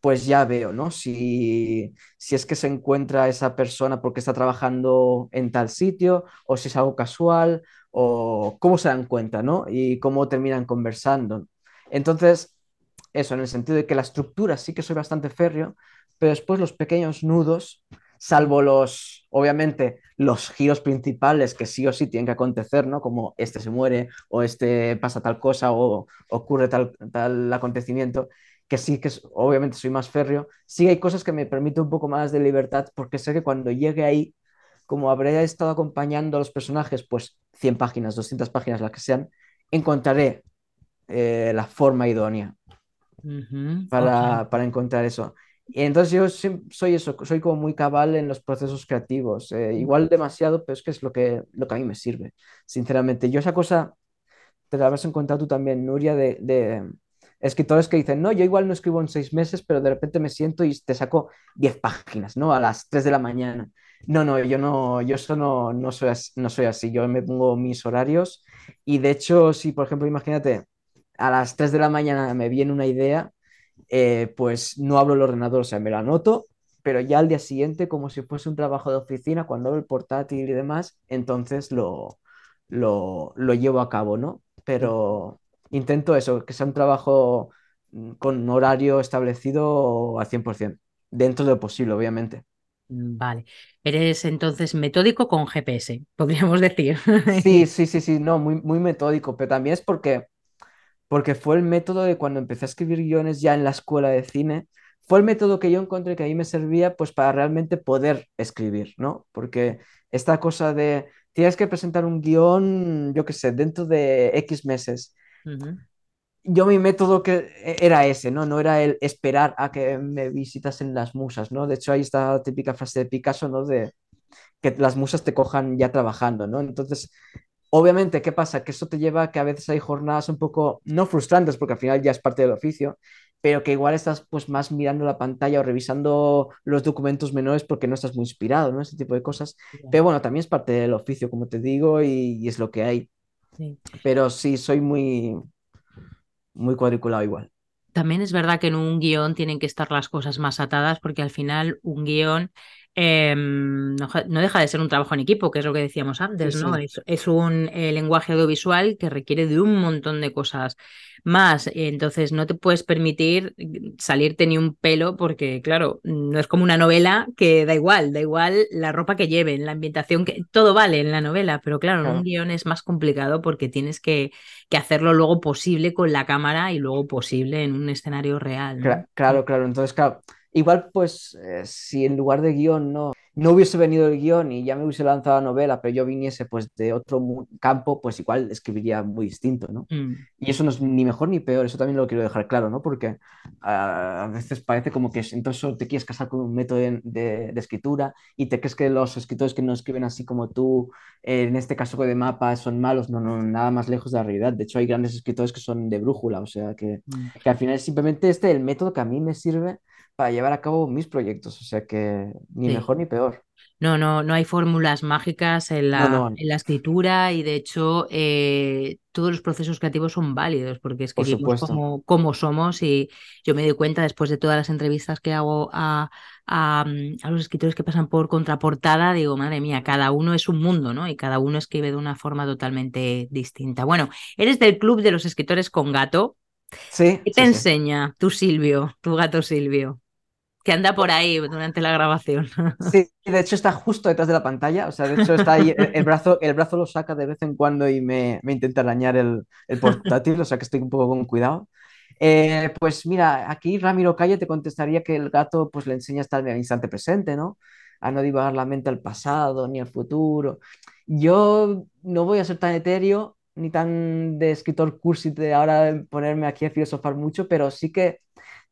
pues ya veo, ¿no? Si, si es que se encuentra esa persona porque está trabajando en tal sitio, o si es algo casual, o cómo se dan cuenta, ¿no? Y cómo terminan conversando. Entonces, eso, en el sentido de que la estructura sí que soy bastante férreo, pero después los pequeños nudos, salvo los, obviamente, los giros principales que sí o sí tienen que acontecer, ¿no? Como este se muere, o este pasa tal cosa, o ocurre tal, tal acontecimiento, que sí que obviamente soy más férreo, sí hay cosas que me permiten un poco más de libertad, porque sé que cuando llegue ahí, como habré estado acompañando a los personajes, pues 100 páginas, 200 páginas, las que sean, encontraré eh, la forma idónea para, para encontrar eso. Y entonces yo soy eso, soy como muy cabal en los procesos creativos, eh, igual demasiado, pero es que es lo que, lo que a mí me sirve, sinceramente. Yo esa cosa, te la habrás encontrado tú también, Nuria, de, de, escritores que dicen, no, yo igual no escribo en seis meses, pero de repente me siento y te saco diez páginas, ¿no? A las tres de la mañana. No, no, yo no, yo eso no, no, soy así, no soy así, yo me pongo mis horarios y de hecho, si por ejemplo, imagínate, a las 3 de la mañana me viene una idea, eh, pues no abro el ordenador, o sea, me la anoto, pero ya al día siguiente, como si fuese un trabajo de oficina, cuando abro el portátil y demás, entonces lo, lo, lo llevo a cabo, ¿no? Pero intento eso, que sea un trabajo mm, con horario establecido al 100%, dentro de lo posible, obviamente. Mm, vale. Eres entonces metódico con GPS, podríamos decir. Sí, sí, sí, sí, no, muy, muy metódico, pero también es porque, porque fue el método de cuando empecé a escribir guiones ya en la escuela de cine, fue el método que yo encontré que a mí me servía pues para realmente poder escribir, ¿no? Porque esta cosa de tienes que presentar un guion, yo qué sé, dentro de X meses. Yo mi método que e, era ese, ¿no? No era el esperar a que me visitasen las musas, ¿no? De hecho, ahí está la típica frase de Picasso, ¿no? De que las musas te cojan ya trabajando, ¿no? Entonces, obviamente, ¿qué pasa? Que eso te lleva a que a veces hay jornadas un poco, no frustrantes, porque al final ya es parte del oficio, pero que igual estás pues más mirando la pantalla o revisando los documentos menores porque no estás muy inspirado, ¿no? Ese tipo de cosas. Pero bueno, también es parte del oficio, como te digo, y, y es lo que hay. Sí. Pero sí, soy muy, muy cuadriculado igual. También es verdad que en un guion tienen que estar las cosas más atadas porque al final un guion eh, no, no, deja de ser un trabajo en equipo, que es lo que decíamos antes, Sí, ¿no? sí. Es, es un eh, lenguaje audiovisual que requiere de un montón de cosas más. Entonces no te puedes permitir salirte ni un pelo porque, claro, no es como una novela que da igual, da igual la ropa que lleven, la ambientación, que todo vale en la novela, pero claro, en un guion es más complicado porque tienes que, que hacerlo luego posible con la cámara y luego posible en un escenario real, claro, claro. Entonces, claro, igual pues eh, si en lugar de guion no, no hubiese venido el guion y ya me hubiese lanzado la novela, pero yo viniese pues de otro campo, pues igual escribiría muy distinto, ¿no? Mm, Y eso no es ni mejor ni peor, eso también lo quiero dejar claro, ¿no? Porque ah, a veces parece como que entonces solo te quieres casar con un método de, de- de escritura y te crees que los escritores que no escriben así como tú, eh, en este caso de mapa, son malos, no, no, nada más lejos de la realidad. De hecho, hay grandes escritores que son de brújula, o sea que, mm. que al final es simplemente este el método que a mí me sirve para llevar a cabo mis proyectos, o sea que ni Sí. mejor ni peor. No, no, no hay fórmulas mágicas en la, no, en la escritura y de hecho eh, todos los procesos creativos son válidos porque por escribimos como, como somos y yo me doy cuenta después de todas las entrevistas que hago a, a, mm, a los escritores que pasan por contraportada, digo, madre mía, cada uno es un mundo, ¿no? Y cada uno escribe de una forma totalmente distinta. Bueno, eres del club de los escritores con gato. Sí, ¿Qué te sí, sí. enseña tu Silvio, tu gato Silvio? Que anda por ahí durante la grabación. Sí, de hecho está justo detrás de la pantalla, o sea, de hecho está ahí, el, brazo, el brazo lo saca de vez en cuando y me, me intenta arañar el, el portátil, o sea que estoy un poco con cuidado. Eh, pues mira, aquí Ramiro Calle te contestaría que el gato pues le enseña a estar en el instante presente, ¿no? A no divagar la mente al pasado ni al futuro. Yo no voy a ser tan etéreo ni tan de escritor cursi de ahora ponerme aquí a filosofar mucho, pero sí que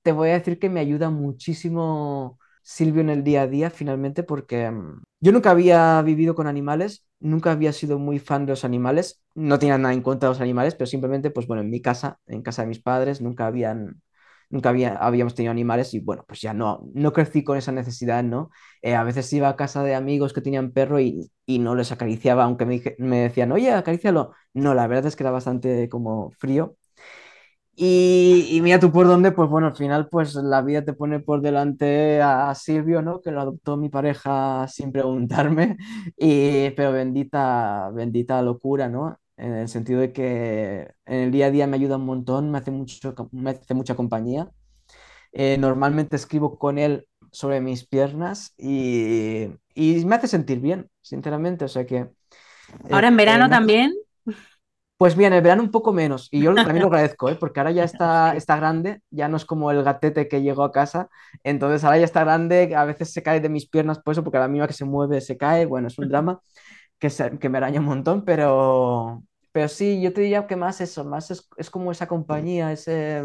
te voy a decir que me ayuda muchísimo Silvio en el día a día, finalmente, porque mm, yo nunca había vivido con animales, nunca había sido muy fan de los animales, no tenía nada en contra de los animales, pero simplemente, pues bueno, en mi casa, en casa de mis padres, nunca habían, nunca había, habíamos tenido animales y bueno, pues ya no, no crecí con esa necesidad, ¿no? Eh, a veces iba a casa de amigos que tenían perro y, y no les acariciaba, aunque me, me decían, oye, acarícialo. No, la verdad es que era bastante como frío. Y, y mira tú por dónde, pues bueno, al final pues la vida te pone por delante a, a Silvio, ¿no? Que lo adoptó mi pareja sin preguntarme, y, pero bendita, bendita locura, ¿no? En el sentido de que en el día a día me ayuda un montón, me hace mucho, me hace mucha compañía. Eh, normalmente escribo con él sobre mis piernas y, y me hace sentir bien, sinceramente, o sea que... Ahora eh, en eh, verano hace- también. Pues bien, el verano un poco menos, y yo también lo agradezco, ¿eh? Porque ahora ya está, está grande, ya no es como el gatete que llegó a casa, entonces ahora ya está grande, a veces se cae de mis piernas por eso, porque a la misma que se mueve se cae, bueno, es un drama que, se- que me araña un montón, pero, pero sí, yo te diría que más eso, más es, es como esa compañía, ese,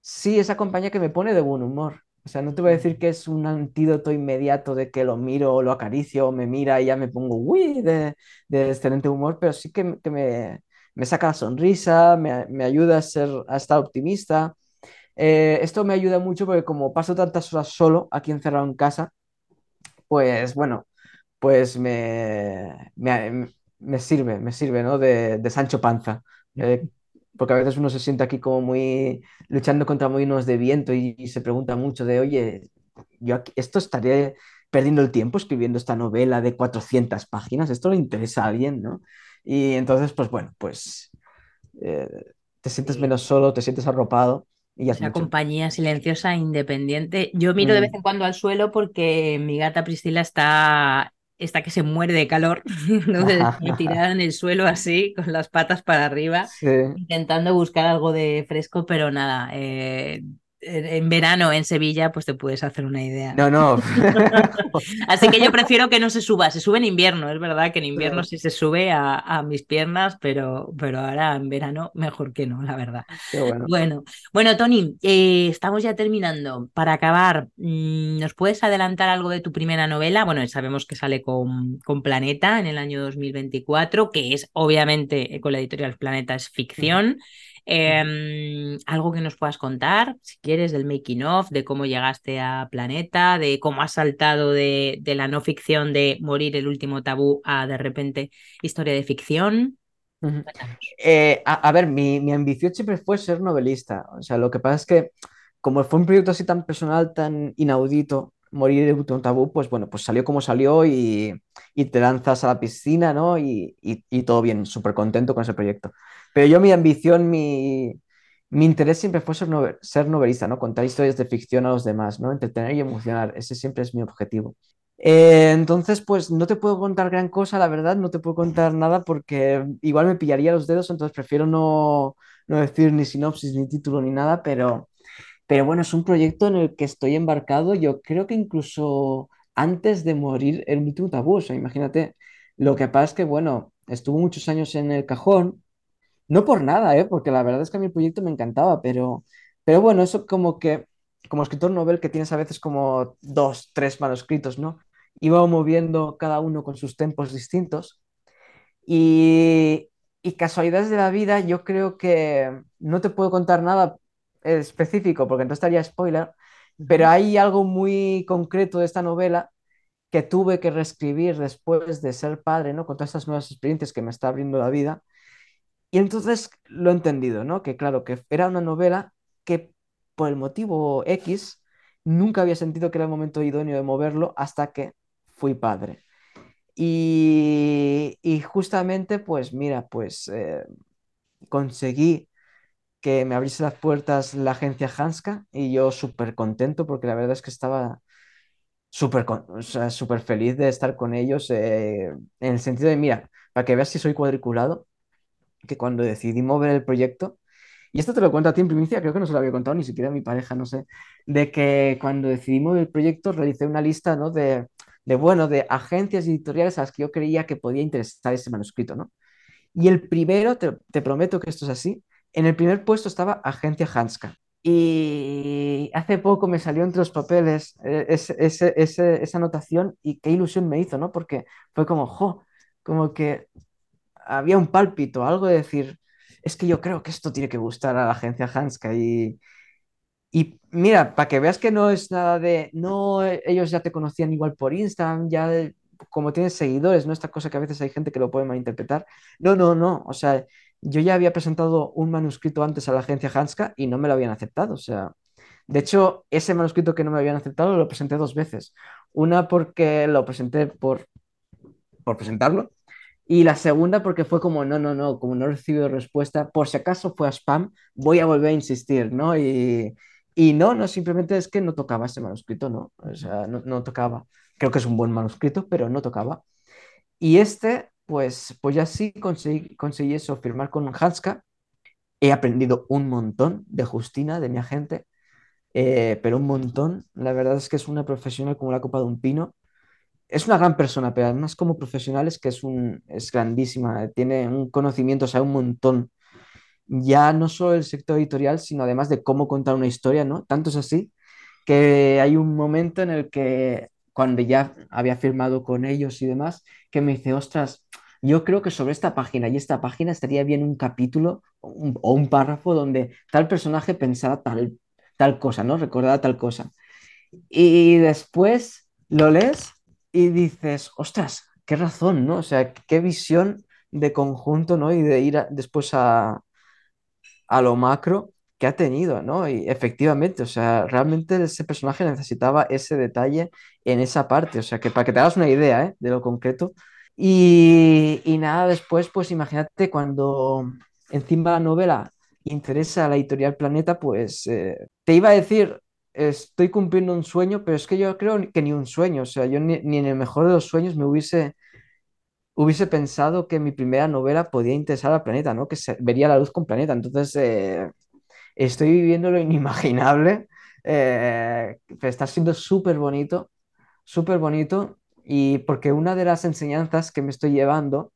sí, esa compañía que me pone de buen humor. O sea, no te voy a decir que es un antídoto inmediato de que lo miro o lo acaricio o me mira y ya me pongo, uy, de, de excelente humor, pero sí que, que me, me saca la sonrisa, me, me ayuda a ser, a estar optimista. Eh, esto me ayuda mucho porque como paso tantas horas solo aquí encerrado en casa, pues bueno, pues me, me, sirve, me sirve, ¿no? De, de Sancho Panza. Eh, porque a veces uno se siente aquí como muy luchando contra molinos de viento y, se pregunta mucho de, oye, yo esto estaré perdiendo el tiempo escribiendo esta novela de 400 páginas, esto le interesa a alguien, ¿no? Y entonces, pues bueno, pues eh, te sientes menos solo, te sientes arropado y ya es mucho. compañía silenciosa e independiente. Yo miro de vez Mm. en cuando al suelo porque mi gata Priscila está, está que se muere de calor. Entonces estoy tirada en el suelo así, con las patas para arriba, Sí. intentando buscar algo de fresco, pero nada. eh, en verano en Sevilla, pues te puedes hacer una idea. No, no. Así que yo prefiero que no se suba. Se sube en invierno, es verdad que en invierno Sí, sí se sube a, a mis piernas, pero, pero ahora en verano mejor que no, la verdad. Qué bueno. Bueno, bueno, Tony, eh, estamos ya terminando. Para acabar, mm, ¿nos puedes adelantar algo de tu primera novela? Bueno, sabemos que sale con, con Planeta en el año 2024, que es obviamente con la editorial Planeta es ficción. Eh, algo que nos puedas contar, si quieres, del making of, de cómo llegaste a Planeta, de cómo has saltado de, de la no ficción de morir el último tabú a de repente historia de ficción. Eh, a, a ver, mi, mi ambición siempre fue ser novelista. O sea, lo que pasa es que como fue un proyecto así tan personal, tan inaudito, morir de un tabú, pues bueno, pues salió como salió y, y te lanzas a la piscina, ¿no? Y, y- y todo bien, súper contento con ese proyecto. Pero yo mi ambición, mi, mi interés siempre fue ser, nove- ser novelista, ¿no? Contar historias de ficción a los demás, ¿no? Entretener y emocionar. Ese siempre es mi objetivo. Eh, entonces, pues no te puedo contar gran cosa, la verdad, no te puedo contar nada porque igual me pillaría los dedos, entonces prefiero no, no decir ni sinopsis, ni título, ni nada, pero, pero bueno, es un proyecto en el que estoy embarcado, yo creo que incluso antes de morir el Too Tabú, o imagínate, lo que pasa es que, bueno, estuvo muchos años en el cajón, no por nada, ¿eh? Porque la verdad es que a el proyecto me encantaba, pero, pero bueno, eso como que, como escritor novel que tienes a veces como dos, tres manuscritos, ¿no? Iba moviendo cada uno con sus tempos distintos y, y casualidades de la vida, yo creo que no te puedo contar nada específico porque entonces estaría spoiler, pero hay algo muy concreto de esta novela que tuve que reescribir después de ser padre, ¿no? Con todas estas nuevas experiencias que me está abriendo la vida y entonces lo he entendido, ¿no? Que claro, que era una novela que por el motivo X nunca había sentido que era el momento idóneo de moverlo hasta que fui padre. Y, y justamente, pues mira, pues eh, conseguí que me abriese las puertas la agencia Hanska y yo súper contento porque la verdad es que estaba súper o sea, feliz de estar con ellos eh, en el sentido de, mira, para que veas si soy cuadriculado, que cuando decidí mover el proyecto, y esto te lo cuento a ti en primicia, creo que no se lo había contado ni siquiera a mi pareja, no sé, de que cuando decidí mover el proyecto realicé una lista, ¿no? De, de, bueno, de agencias editoriales a las que yo creía que podía interesar ese manuscrito, ¿no? Y el primero, te, te prometo que esto es así, en el primer puesto estaba Agencia Hanska. Y hace poco me salió entre los papeles eh, esa anotación y qué ilusión me hizo, ¿no? Porque fue como, jo, como que había un pálpito, algo de decir, es que yo creo que esto tiene que gustar a la agencia Hanska. Y, y mira, para que veas que no es nada de, no, eh, ellos ya te conocían igual por Instagram, ya como tienes seguidores, ¿no? Esta cosa que a veces hay gente que lo puede malinterpretar. No, no, no, o sea, yo ya había presentado un manuscrito antes a la agencia Hanska y no me lo habían aceptado, o sea, de hecho, ese manuscrito que no me habían aceptado lo presenté dos veces. Una porque lo presenté por, por presentarlo y la segunda porque fue como, no, no, no, como no he respuesta, por si acaso fue a spam, voy a volver a insistir, ¿no? Y, y no, no, simplemente es que no tocaba ese manuscrito, ¿no? O sea, no, no tocaba. Creo que es un buen manuscrito, pero no tocaba. Y este, pues, pues ya sí conseguí, conseguí eso, firmar con Hanska. He aprendido un montón de Justina, de mi agente, eh, pero un montón. La verdad es que es una profesional como la copa de un pino es una gran persona, pero además como profesional es que es, un, es grandísima, tiene un conocimiento, sabe un montón, ya no solo del sector editorial, sino además de cómo contar una historia, ¿no? Tanto es así que hay un momento en el que cuando ya había firmado con ellos y demás, que me dice, ostras, yo creo que sobre esta página y esta página estaría bien un capítulo o un párrafo donde tal personaje pensara tal, tal cosa, ¿no? Recordaba tal cosa. Y después lo lees y dices, ostras, qué razón, ¿no? O sea, qué visión de conjunto, ¿no? Y de ir después a, a lo macro que ha tenido, ¿no? Y efectivamente, o sea, realmente ese personaje necesitaba ese detalle en esa parte, o sea, que para que te hagas una idea, ¿eh? de lo concreto. Y, y nada, después, pues imagínate cuando encima la novela interesa a la editorial Planeta, pues eh, te iba a decir, estoy cumpliendo un sueño, pero es que yo creo que ni un sueño, o sea, yo ni, ni en el mejor de los sueños me hubiese hubiese pensado que mi primera novela podía interesar al planeta, ¿no? Que se, vería la luz con planeta. Entonces, eh, estoy viviendo lo inimaginable. Eh, está siendo súper bonito, súper bonito. Y porque una de las enseñanzas que me estoy llevando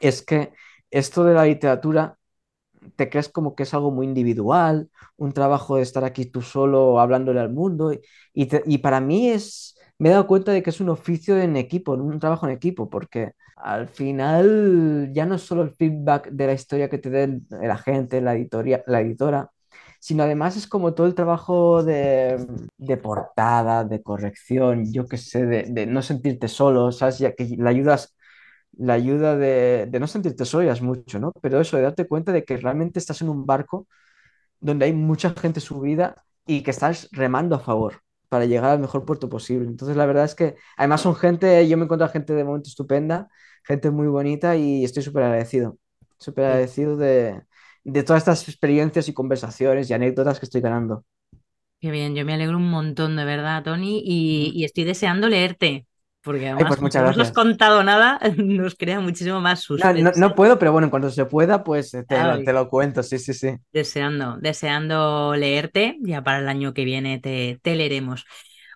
es que esto de la literatura te crees como que es algo muy individual, un trabajo de estar aquí tú solo hablándole al mundo. Y, y, para mí es, me he dado cuenta de que es un oficio en equipo, un trabajo en equipo, porque al final ya no es solo el feedback de la historia que te dé la gente, la, editoria, la editora, sino además es como todo el trabajo de, de portada, de corrección, yo qué sé, de, no sentirte solo, ¿sabes? Ya que la ayudas, la ayuda de, de no sentirte es mucho, ¿no? Pero eso, de darte cuenta de que realmente estás en un barco donde hay mucha gente subida y que estás remando a favor para llegar al mejor puerto posible. Entonces, la verdad es que además son gente, yo me encuentro gente de momento estupenda gente muy bonita y estoy súper agradecido, súper agradecido de, de todas estas experiencias y conversaciones y anécdotas que estoy ganando. Qué bien, yo me alegro un montón, de verdad, Tony, y, y estoy deseando leerte. Porque además, Ay, pues muchas como no gracias. has contado nada, nos crea muchísimo más suspense. no, no puedo, pero bueno, en cuanto se pueda, pues te, lo- te lo cuento, sí, sí, sí. deseando, deseando leerte. Ya para el año que viene te, te leeremos.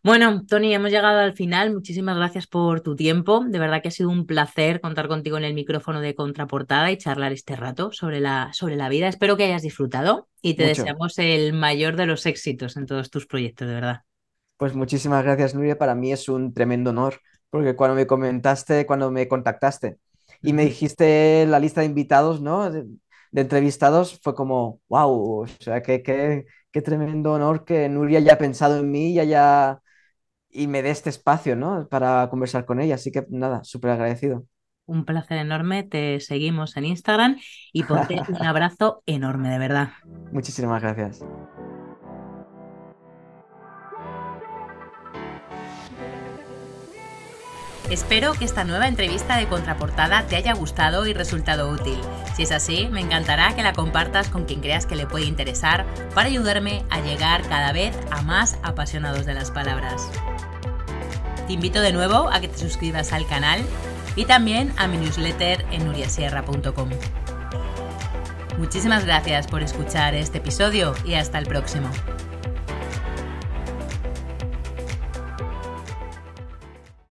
Bueno, Tony, hemos llegado al final. Muchísimas gracias por tu tiempo. De verdad que ha sido un placer contar contigo en el micrófono de Contraportada y charlar este rato sobre la, sobre la vida. Espero que hayas disfrutado y te Mucho. deseamos el mayor de los éxitos en todos tus proyectos, de verdad. Pues muchísimas gracias, Nuria. Para mí es un tremendo honor, porque cuando me comentaste, cuando me contactaste y me dijiste la lista de invitados, ¿no? De, de entrevistados, fue como, wow, o sea, qué, qué, qué tremendo honor que Nuria haya pensado en mí y haya y me dé este espacio, ¿no? Para conversar con ella. Así que nada, súper agradecido. Un placer enorme. Te seguimos en Instagram y ponte un abrazo enorme, de verdad. Muchísimas gracias. Espero que esta nueva entrevista de contraportada te haya gustado y resultado útil. Si es así, me encantará que la compartas con quien creas que le puede interesar para ayudarme a llegar cada vez a más apasionados de las palabras. Te invito de nuevo a que te suscribas al canal y también a mi newsletter en nuriasierra.com. Muchísimas gracias por escuchar este episodio y hasta el próximo.